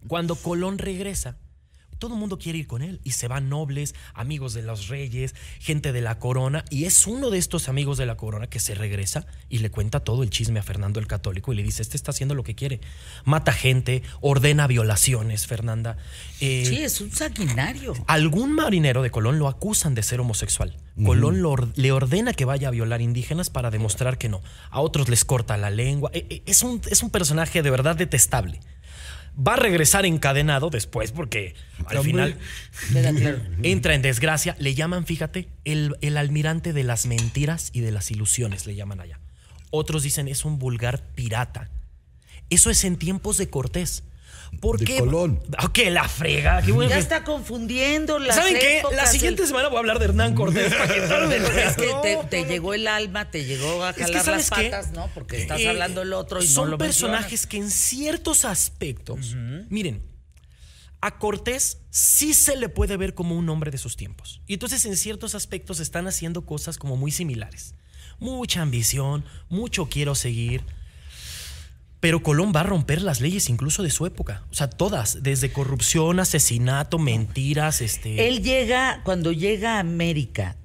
Cuando Colón regresa, todo el mundo quiere ir con él y se van nobles, amigos de los reyes, gente de la corona. Y es uno de estos amigos de la corona que se regresa y le cuenta todo el chisme a Fernando el Católico y le dice: Este está haciendo lo que quiere. Mata gente, ordena violaciones, Fernanda. Eh, Sí, es un sanguinario. Algún marinero de Colón lo acusan de ser homosexual. Colón lo le ordena que vaya a violar indígenas para demostrar que no. A otros les corta la lengua. Eh, eh, Es un, es un personaje de verdad detestable. Va a regresar encadenado después porque al Hombre. final entra en desgracia. Le llaman, fíjate, el, el almirante de las mentiras y de las ilusiones, le llaman allá. Otros dicen es un vulgar pirata. Eso es en tiempos de Cortés. ¿Por De qué? Colón. Ah, que la frega. qué bueno Ya que- está confundiendo las ¿Saben qué? La siguiente el- semana voy a hablar de Hernán Cortés. para que. Es que te, no, llegó el alma, te llegó a Es que, jalar ¿sabes las qué? patas, ¿no? Porque estás Eh, hablando del otro y son no lo personajes que en ciertos aspectos, miren, a Cortés sí se le puede ver como un hombre de sus tiempos. Y entonces en ciertos aspectos están haciendo cosas como muy similares. Mucha ambición, mucho quiero seguir. Pero Colón va a romper las leyes incluso de su época. O sea, todas, desde corrupción, asesinato, mentiras, este... Él llega, cuando llega a América,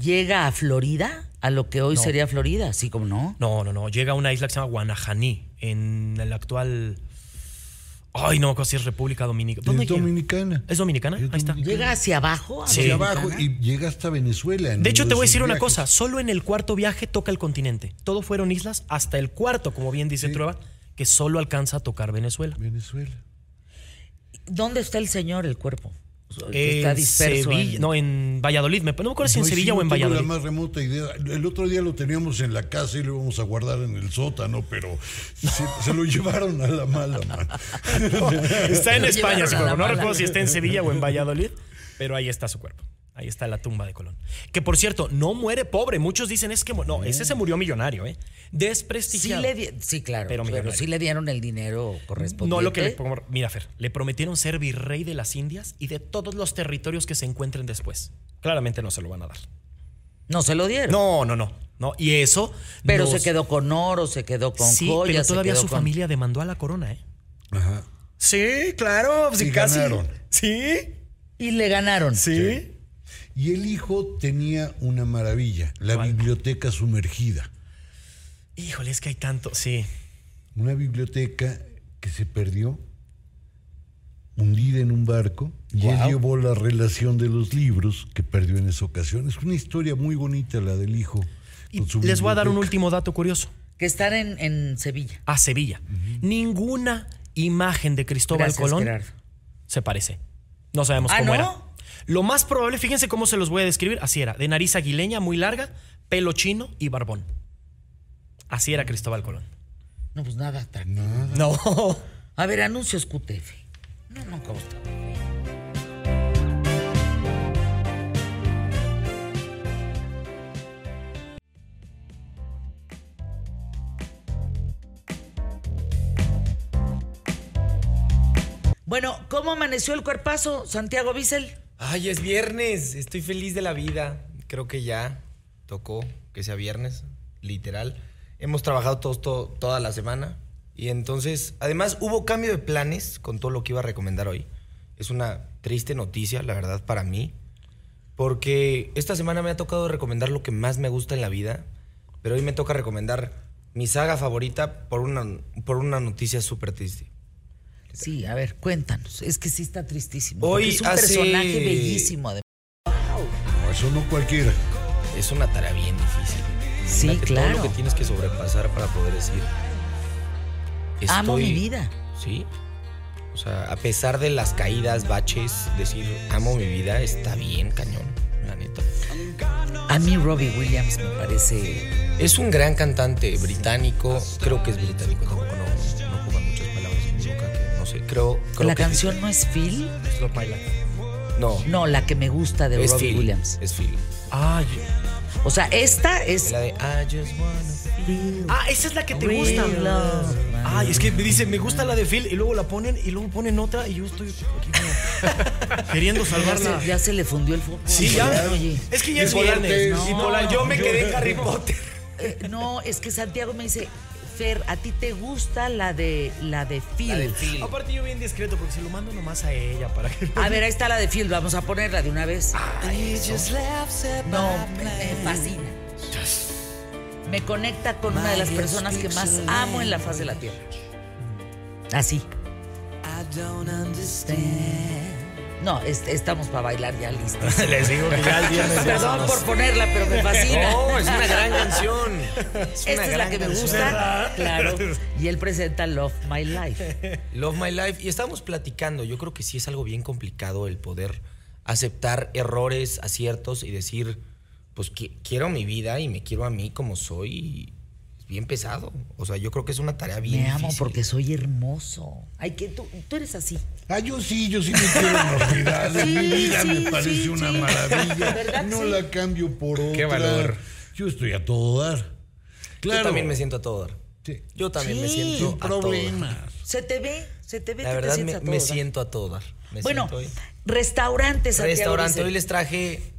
llega a Florida, a lo que hoy No. sería Florida, así como no. No, no, no. Llega a una isla que se llama Guanajaní, en el actual. Ay, no, casi es República Dominicana. ¿Dónde Es llega? dominicana. ¿Es dominicana? Ahí está. Llega hacia abajo. Sí. Hacia Dominicana. abajo y llega hasta Venezuela. en De hecho, te voy a decir una cosa. Solo en el cuarto viaje toca el continente. Todo fueron islas hasta el cuarto, como bien dice Sí. Trueba, que solo alcanza a tocar Venezuela. Venezuela. ¿Dónde está el señor, el cuerpo? Que está En disperso. Sevilla, en- no, en Valladolid. Me, no me acuerdo si en No, y sí, Sevilla no o en tengo Valladolid. la más remota idea. El otro día lo teníamos en la casa y lo íbamos a guardar en el sótano, pero se, se lo llevaron a la mala, man. Está en Lo España su cuerpo. No recuerdo si está en Sevilla o en Valladolid, pero ahí está su cuerpo. Ahí está la tumba de Colón. Que por cierto, no muere pobre. Muchos dicen es que. No, ese se murió millonario, ¿eh? Sí, Desprestigiado. le di- sí, claro. Pero sí le dieron el dinero correspondiente. No lo que le. Mira, Fer, le prometieron ser virrey de las Indias y de todos los territorios que se encuentren después. Claramente no se lo van a dar. No se lo dieron. No, no, no. no. Y eso. Pero nos- se quedó con oro, se quedó con Sí, joyas. pero se todavía quedó su con- familia demandó a la corona, ¿eh? Ajá. Sí, claro. Y ganaron. Sí. Y le ganaron. Sí. Y el hijo tenía una maravilla, la ¿Cuál? biblioteca sumergida. Híjole, es que hay tanto. Sí. Una biblioteca que se perdió, hundida en un barco, y él llevó la relación de los libros que perdió en esa ocasión. Es una historia muy bonita la del hijo. Y con su les voy a dar un último dato curioso. Que están en, en Sevilla. A Sevilla. Ninguna imagen de Cristóbal Gracias, Colón Gerardo. se parece. No sabemos Ah, cómo ¿no? era. Lo más probable, fíjense cómo se los voy a describir. Así era. De nariz aguileña, muy larga, pelo chino y barbón. Así era Cristóbal Colón. No, pues nada atractivo. No. A ver, anuncios QTF. No, no consta. Bueno, ¿cómo amaneció el cuerpazo, Santiago Bissell? Ay, es viernes. Estoy feliz de la vida. Creo que ya tocó que sea viernes, literal. Hemos trabajado toda la semana. Y entonces, además, hubo cambio de planes con todo lo que iba a recomendar hoy. Es una triste noticia, la verdad, para mí. Porque esta semana me ha tocado recomendar lo que más me gusta en la vida. Pero hoy me toca recomendar mi saga favorita por una, por una noticia súper triste. Sí, a ver, cuéntanos. Es que sí está tristísimo. Hoy es un hace- personaje bellísimo. de- No, eso no cualquiera. Es una tarea bien difícil. Sí, Imagínate claro. Todo lo que tienes que sobrepasar para poder decir. Amo estoy- mi vida. Sí. O sea, a pesar de las caídas, baches, decir amo mi vida está bien, cañón, la neta. A mí Robbie Williams me parece... Es un gran cantante británico, creo que es británico, tampoco no, creo, creo ¿La que canción no es Phil? Love My Life. No, No, la que me gusta de es Robbie Phil, Williams. es Phil. Ah, O sea, esta es... La de I just wanna ah, esa es la que te Real gusta. love, Ay, es que me dice, me gusta la de Phil y luego la ponen y luego ponen otra y yo estoy aquí como queriendo Ya salvarla. se, ya se le fundió el foco. Sí, ya. Oye, Es que ya es viernes. Bipolar, yo me quedé en Harry Potter. eh, no, es que Santiago me dice, Fer, ¿a ti te gusta la de la de Phil? La de Phil. Aparte yo bien discreto porque se lo mando nomás a ella para que... A ver, ahí está la de Phil, vamos a ponerla de una vez. No, me, me fascina. Me conecta con una de las personas que más amo en la faz de la tierra. Así. No, es- estamos para bailar ya listos. Les digo que ya el viernes ya Perdón somos- por ponerla, pero me fascina. No, es una gran canción. Esta es la que me gusta. Claro. Y él presenta Love My Life. Love My Life. Y estábamos platicando. Yo creo que sí es algo bien complicado el poder aceptar errores, aciertos y decir, pues qui- quiero mi vida y me quiero a mí como soy. Bien pesado. O sea, yo creo que es una tarea bien Me amo difícil. porque soy hermoso. Ay, que tú, tú eres así. Ah, yo sí, yo sí me quiero enormidad. Sí, Mi vida sí, me parece sí, una sí. maravilla. ¿Verdad No sí? la cambio por otra. Qué valor. Yo estoy a todo dar. Claro. Yo también me siento a todo dar. Sí. Yo también me siento Sin a todo dar. problemas. Se te ve, se te ve La que verdad te me, dar. siento a todo dar. Me Bueno, siento hoy. restaurante. Hoy les traje.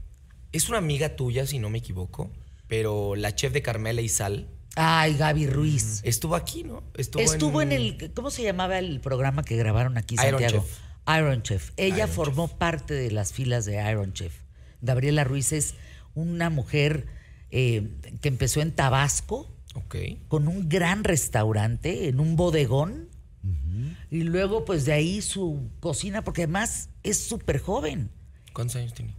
Es una amiga tuya, si no me equivoco. Pero la chef de Carmela y Sal Ay, Gaby Ruiz. estuvo aquí, ¿no? Estuvo, Estuvo en el, ¿cómo se llamaba el programa que grabaron aquí, Iron Santiago? Chef. Iron Chef. Ella Iron formó parte de las filas de Iron Chef. Gabriela Ruiz es una mujer eh, que empezó en Tabasco Ok. con un gran restaurante, en un bodegón. Y luego, pues de ahí su cocina, porque además es súper joven. ¿Cuántos años tiene?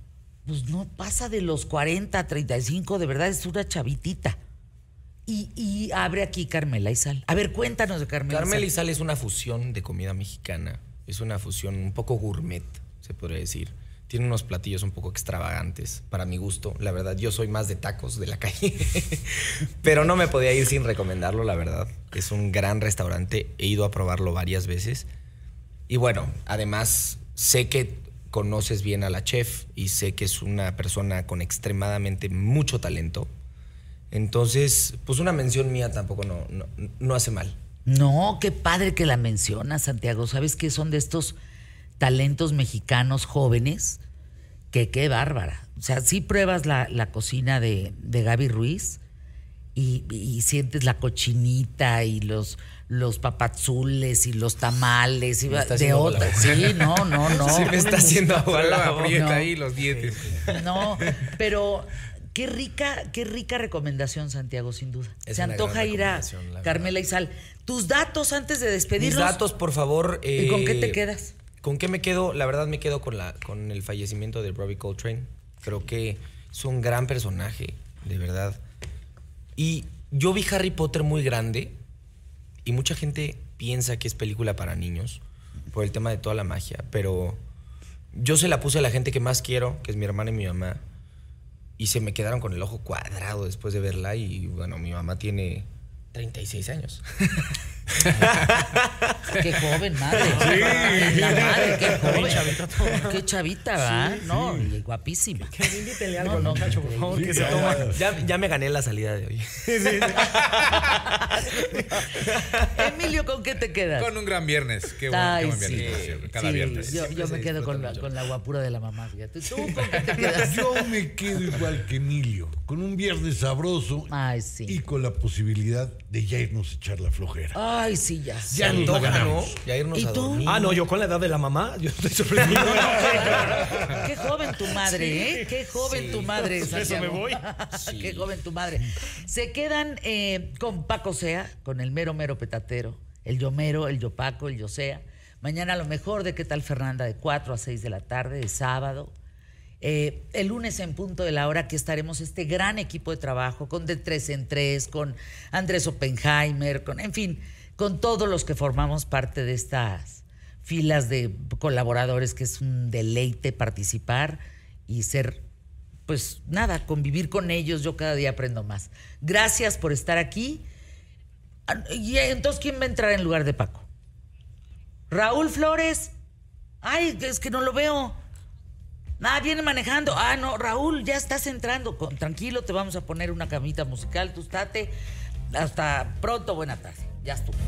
Pues no pasa de los 40, 35, de verdad es una chavitita. Y, abre aquí Carmela y Sal. A ver, cuéntanos de Carmela, Carmela. Sal es una fusión de comida mexicana. Es una fusión un poco gourmet, se podría decir. Tiene unos platillos un poco extravagantes, para mi gusto. La verdad, yo soy más de tacos de la calle. Pero no me podía ir sin recomendarlo, la verdad. Es un gran restaurante. He ido a probarlo varias veces. Y bueno, además, sé que conoces bien a la chef y sé que es una persona con extremadamente mucho talento. Entonces, pues una mención mía tampoco no, no, no hace mal. No, qué padre que la mencionas, Santiago. ¿Sabes qué son de estos talentos mexicanos jóvenes? Que qué bárbara. O sea, sí pruebas la, la cocina de, de Gaby Ruiz y, y sientes la cochinita y los, los papazules y los tamales y de otra. Sí, no, no, no. Sí, me está haciendo agua la boca. Aprieta No. ahí los dientes. No, pero qué rica, qué rica recomendación, Santiago, sin duda. Es Se antoja ir a. Carmela y Sal. Tus datos antes de Mis despedirnos. datos, por favor. ¿Y con qué eh, te quedas? ¿Con qué me quedo? La verdad me quedo con, la, con el fallecimiento de Robbie Coltrane. Creo que es un gran personaje, de verdad. Y yo vi Harry Potter muy grande y mucha gente piensa que es película para niños por el tema de toda la magia, pero yo se la puse a la gente que más quiero, que es mi hermana y mi mamá, y se me quedaron con el ojo cuadrado después de verla y bueno, mi mamá tiene 36 años. Qué joven, madre. Sí. La madre, qué joven. Qué chavita, ¿verdad? no, y guapísima. Invítenle No, algo, no, Cacho, por favor, Sí, que se ya, toma. Ya, ya me gané la salida de hoy. Emilio, ¿con qué te quedas? Con un gran viernes. Qué buen, Ay, qué buen sí. viernes. por cierto, Cada Sí, viernes. Yo, yo me quedo con la, con la guapura de la mamá, fíjate. ¿Tú con qué te quedas? Yo me quedo igual que Emilio, con un viernes sabroso Ay, sí. y con la posibilidad de ya irnos a echar la flojera. Ay, sí, ya. Ya nos la antoja, ¿no? ganamos. Ya irnos ¿Y a tú? dormir. Ah, no, yo con la edad de la mamá, yo estoy sorprendido. Qué joven tu madre, ¿eh? Qué joven tu madre. Por eso Santiago. me voy. Qué joven tu madre. Se quedan eh, con Paco Sea, con el mero mero petatero, el yo mero, el yo Paco, el yo sea. Mañana a lo mejor de qué tal Fernanda, de 4 a 6 de la tarde, de sábado. Eh, el lunes en punto de la hora aquí estaremos este gran equipo de trabajo con de tres en tres, con Andrés Oppenheimer, con, en fin, con todos los que formamos parte de estas filas de colaboradores que es un deleite participar y ser, pues nada, convivir con ellos. Yo cada día aprendo más. Gracias por estar aquí. Ah, Y entonces, ¿quién va a entrar en lugar de Paco? Raúl Flores. Ay, es que no lo veo. Ah, viene manejando. Ah, no, Raúl, ya estás entrando. Tranquilo, te vamos a poner una camita musical. Tú estate. Hasta pronto, buena tarde. Ya estuvo.